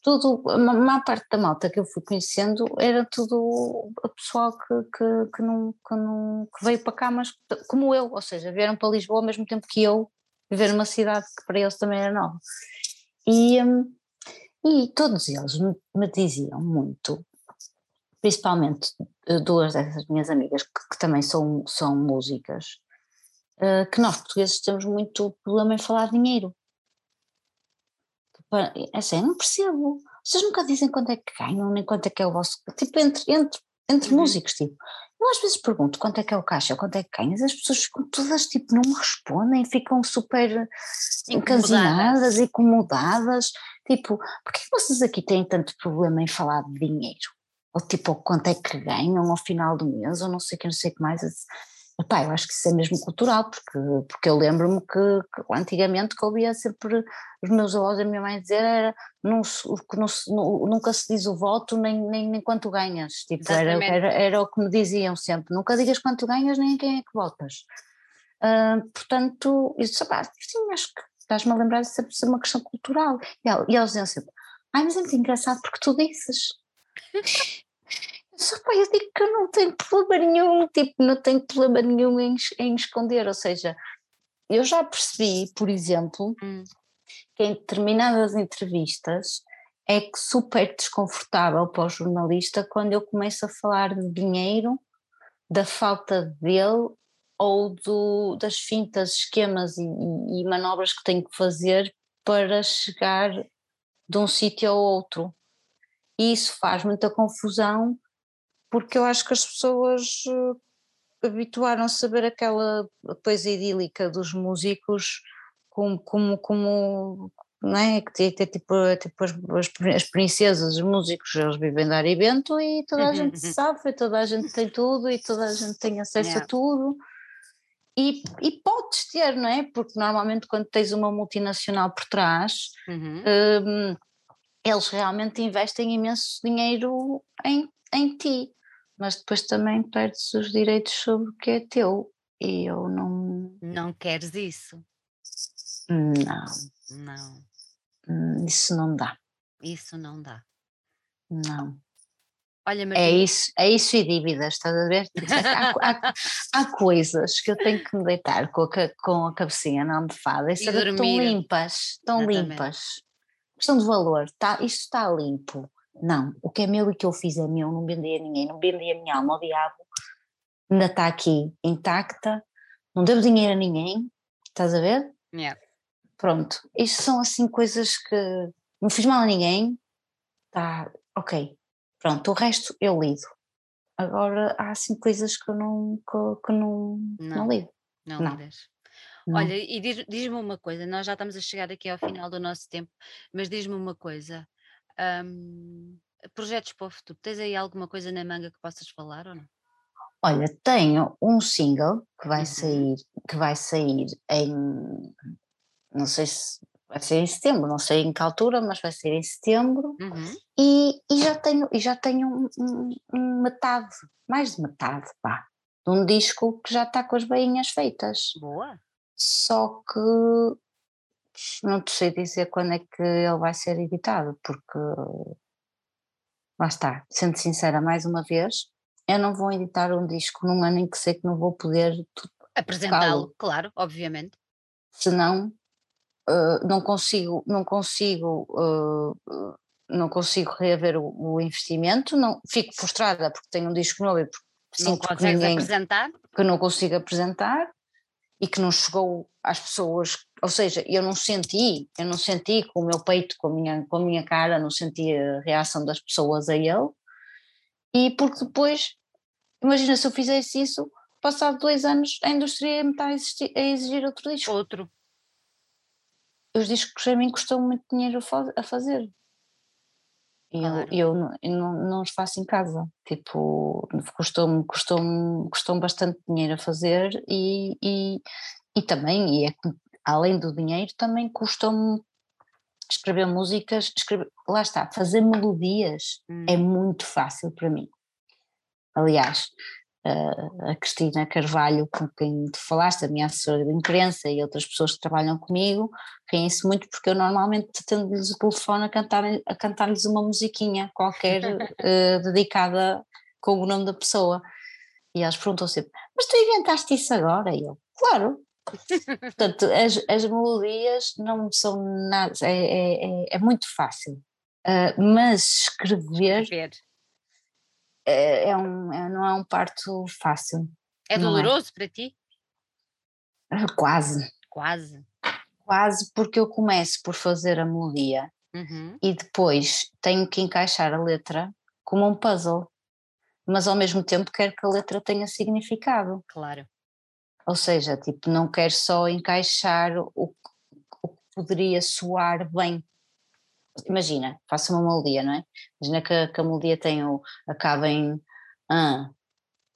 tudo, a maior parte da malta que eu fui conhecendo era tudo o pessoal que, que, que, não, que, não, que veio para cá, mas como eu, ou seja, vieram para Lisboa ao mesmo tempo que eu, viver numa cidade que para eles também era nova. E, e todos eles me, me, diziam muito, principalmente duas dessas minhas amigas que, que também são, são músicas, uh, que nós portugueses temos muito problema em falar dinheiro. É assim, eu não percebo. Vocês nunca dizem quanto é que ganham, nem quanto é que é o vosso. Tipo, entre, entre, entre uhum. músicos, tipo. Eu às vezes pergunto quanto é que é o caixa, quanto é que ganhas, as pessoas ficam todas tipo, não me respondem, ficam super encasinadas, incomodadas. Tipo, porquê vocês aqui têm tanto problema em falar de dinheiro? Ou tipo, quanto é que ganham ao final do mês, ou não sei o que, não sei o que mais. Epá, eu acho que isso é mesmo cultural, porque, porque eu lembro-me que, que, antigamente que eu ouvia sempre os meus avós e a minha mãe dizer era não, não, nunca se diz o voto nem, nem, nem quanto ganhas, tipo, era, era, era, o que me diziam sempre, nunca digas quanto ganhas nem quem é que votas. Uh, portanto, eu disse, sim, acho que estás-me a lembrar de ser uma questão cultural. E, e eles diziam sempre, ai, mas é muito engraçado porque tu dizes. [laughs] Só pá, eu digo que eu não tenho problema nenhum, tipo, não tenho problema nenhum em, em esconder, ou seja, eu já percebi, por exemplo, hum. que em determinadas entrevistas é que super desconfortável para o jornalista quando eu começo a falar de dinheiro, da falta dele ou do, das fintas, esquemas e, e manobras que tenho que fazer para chegar de um sítio ao outro. E isso faz muita confusão, porque eu acho que as pessoas uh, habituaram-se a ver aquela coisa idílica dos músicos como, como, como não é? Que tem, tipo, tipo as, as, princesas, os músicos, eles vivem de ar e vento e toda a gente sabe, toda a gente tem tudo e toda a gente tem acesso yeah. a tudo. E, e podes ter, não é? Porque normalmente quando tens uma multinacional por trás, uhum. um, eles realmente investem imenso dinheiro em, em ti, mas depois também perdes os direitos sobre o que é teu. E eu não. Não queres isso? Não. Não. Hum, isso não dá. Isso não dá. Não. Olha, É isso, é isso e dívidas, estás a ver? há, há, há, coisas que eu tenho que me deitar com a, com a cabecinha na almofada e, e saber que estão limpas, estão Exatamente. limpas. Questão de valor, tá, isto está limpo. Não, o que é meu e que eu fiz é meu, não vendi a ninguém, não vendi a minha alma ao diabo, ainda está aqui intacta, não devo dinheiro a ninguém, estás a ver? Yeah. Pronto, isto são assim coisas que não fiz mal a ninguém, tá, ok, pronto, o resto eu lido. Agora há assim coisas que eu não, que, que não, não, não lido. Não, não. lidas. Não. Olha, e diz-me diz uma coisa, nós já estamos a chegar aqui ao final do nosso tempo, mas diz-me uma coisa, um, projetos para o futuro, tens aí alguma coisa na manga que possas falar ou não? Olha, tenho um single que vai uhum. sair, que vai sair em não sei se vai ser em setembro, não sei em que altura, mas vai ser em setembro uhum. e, e, já tenho, e já tenho um, um, um metade, mais de metade, pá, de um disco que já está com as bainhas feitas. Boa. Só que não te sei dizer quando é que ele vai ser editado, porque lá está, sendo sincera mais uma vez, eu não vou editar um disco num ano em que sei que não vou poder apresentá-lo, claro, obviamente. Senão uh, não consigo, não consigo, uh, não consigo reaver o, o, investimento, não, fico frustrada porque tenho um disco novo e porque não consegues ninguém, apresentar? Que não consigo apresentar e que não chegou às pessoas, ou seja, eu não senti, eu não senti com o meu peito, com a minha, com a minha cara, não senti a reação das pessoas a ele, e porque depois, imagina se eu fizesse isso, passado dois anos a indústria me está a, existir, a exigir outro disco. Outro os discos a mim custam muito dinheiro a fazer. Claro. eu, eu, eu não, não, os faço em casa. Tipo, custou-me custou custou bastante dinheiro a fazer e, e, e também, e é, além do dinheiro, também custou-me escrever músicas, escrever, lá está, fazer melodias hum. é muito fácil para mim. Aliás, a Cristina Carvalho, com quem tu falaste, a minha assessora de imprensa e outras pessoas que trabalham comigo, riem-se muito porque eu normalmente tendo-lhes o telefone a cantar-lhes a cantar uma musiquinha qualquer uh, [laughs] dedicada com o nome da pessoa. E elas perguntam sempre, mas tu inventaste isso agora? E eu, claro. Portanto, as, as melodias não são nada, é, é, é, é muito fácil. Uh, mas escrever, escrever é, é um, é, não é um parto fácil. É, é. doloroso para ti? Ah, quase. Quase. Quase porque eu começo por fazer a melodia uhum. e depois tenho que encaixar a letra como um puzzle, mas ao mesmo tempo quero que a letra tenha significado. Claro. Ou seja, tipo, não quero só encaixar o, o que poderia soar bem imagina, faço uma melodia, não é? Imagina que, que a melodia tem o, acaba em ah,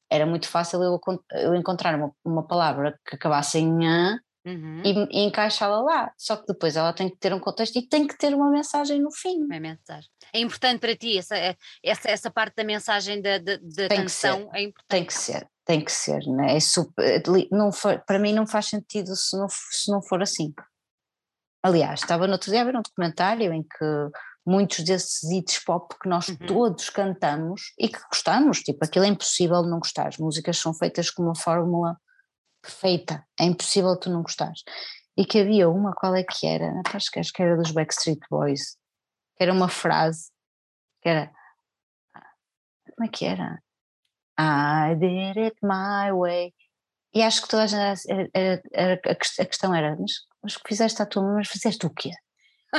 era muito fácil eu, eu encontrar uma, uma palavra que acabasse em ah uhum. e, e encaixá-la lá, só que depois ela tem que ter um contexto e tem que ter uma mensagem no fim. Uma mensagem. É importante para ti essa, essa, essa parte da mensagem da, da, da canção? É importante. Tem que ser, tem que ser, né? é super, não for, para mim não faz sentido se não, se não for assim. Aliás, estava no outro dia a ver um documentário em que muitos desses hits pop que nós uhum. todos cantamos e que gostamos, tipo, aquilo é impossível não gostar. As músicas são feitas com uma fórmula perfeita, é impossível tu não gostares. E que havia uma, qual é que era? Acho que, acho que era dos Backstreet Boys, que era uma frase, que era, como é que era? I did it my way. E acho que toda a, gente, a, a, a questão era, mas mas fizeste a tua mãe, mas fizeste o quê?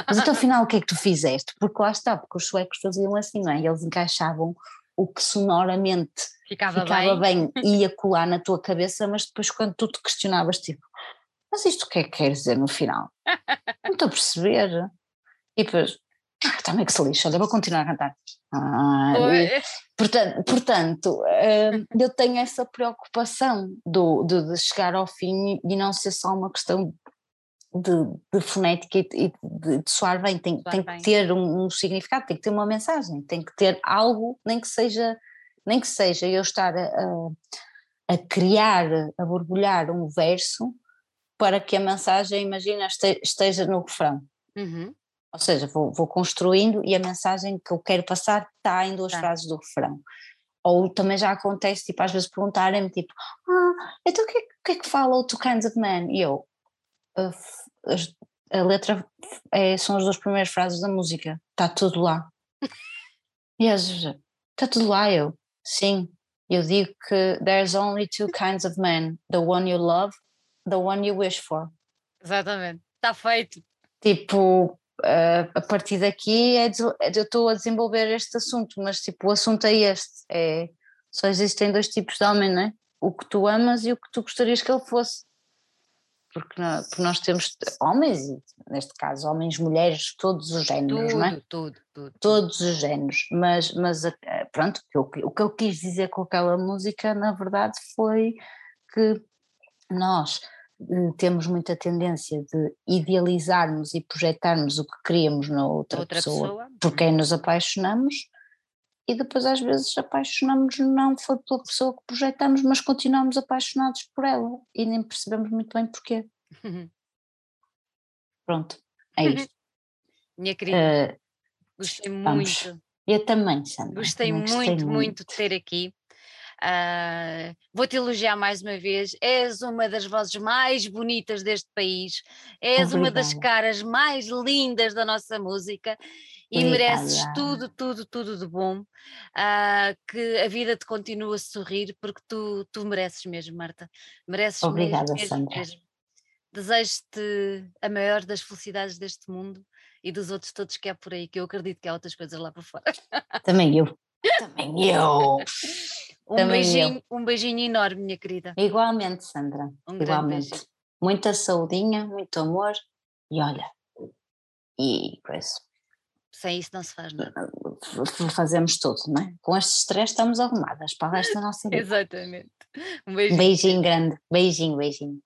Mas então afinal o que é que tu fizeste? Porque lá está, porque os suecos faziam assim, não é? Eles encaixavam o que sonoramente Ficava, ficava bem. bem, ia [laughs] colar na tua cabeça, mas depois quando tu te questionavas, tipo, mas isto o que é que quer dizer no final? Não estou a perceber. E depois, ah, também que se lixa, olha, vou continuar a cantar. Ah, e- portanto, portanto hum, eu tenho essa preocupação do, de, de chegar ao fim e não ser só uma questão de, de fonética e, e de, de soar bem, tem, Soar tem bem. que ter um, um significado, tem que ter uma mensagem, tem que ter algo, nem que seja, nem que seja eu estar a, a, criar, a borbulhar um verso para que a mensagem, imagina, este- esteja no refrão. Uhum. Ou seja, vou, vou construindo e a mensagem que eu quero passar está em duas Tá. frases do refrão. Ou também já acontece, tipo, às vezes perguntarem-me, tipo, ah, então o que, é, que- é que fala o Two Kinds of Men? E eu, "A as- a letra é, são as duas primeiras frases da música, está tudo lá. E vezes, está tudo lá, eu, sim. Eu digo que there's only two kinds of men, the one you love, the one you wish for. Exatamente. Está feito. Tipo, eh, a partir daqui é des- é de- eu estou a desenvolver este assunto, mas tipo, o assunto é este, é, só existem dois tipos de homem, não é? O que tu amas e o que tu gostarias que ele fosse. Porque, nó- porque nós temos homens, neste caso homens, mulheres, todos os géneros, não é? Tudo, tudo, tudo. Todos os géneros, mas, mas eh, pronto, o que, eu- quis dizer com aquela música, na verdade, foi que nós eh, temos muita tendência de idealizarmos e projetarmos o que queríamos na outra, Outra pessoa, pessoa. por quem nos apaixonamos e depois às vezes apaixonamos não foi pela pessoa que projetamos, mas continuamos apaixonados por ela e nem percebemos muito bem porquê. [laughs] Pronto, é isto. [laughs] Minha querida, Eh, gostei vamos. muito. eu também, Sandra. Gostei também muito, muito de ter aqui. Ah, Vou-te elogiar mais uma vez. És uma das vozes mais bonitas deste país. És uma das Obrigada. caras mais lindas da nossa música e mereces tudo, tudo, tudo de bom. Ah, que a vida te continue a sorrir porque tu, tu mereces mesmo, Marta. Mereces mesmo, Obrigada, mesmo, Sandra. mesmo. Desejo-te a maior das felicidades deste mundo e dos outros todos que há por aí, que eu acredito que há outras coisas lá por fora. Também eu. [laughs] Também eu. Um Também eu. beijinho, um beijinho enorme, minha querida. Igualmente, Sandra. Um Igualmente. Muita saudinha, muito amor e olha. E coisa. Sem isso não se faz nada. Fazemos tudo, não é? Com este stress estamos arrumadas para o resto da nossa vida. Exatamente. Um Um beijinho. beijinho grande. Beijinho, beijinho.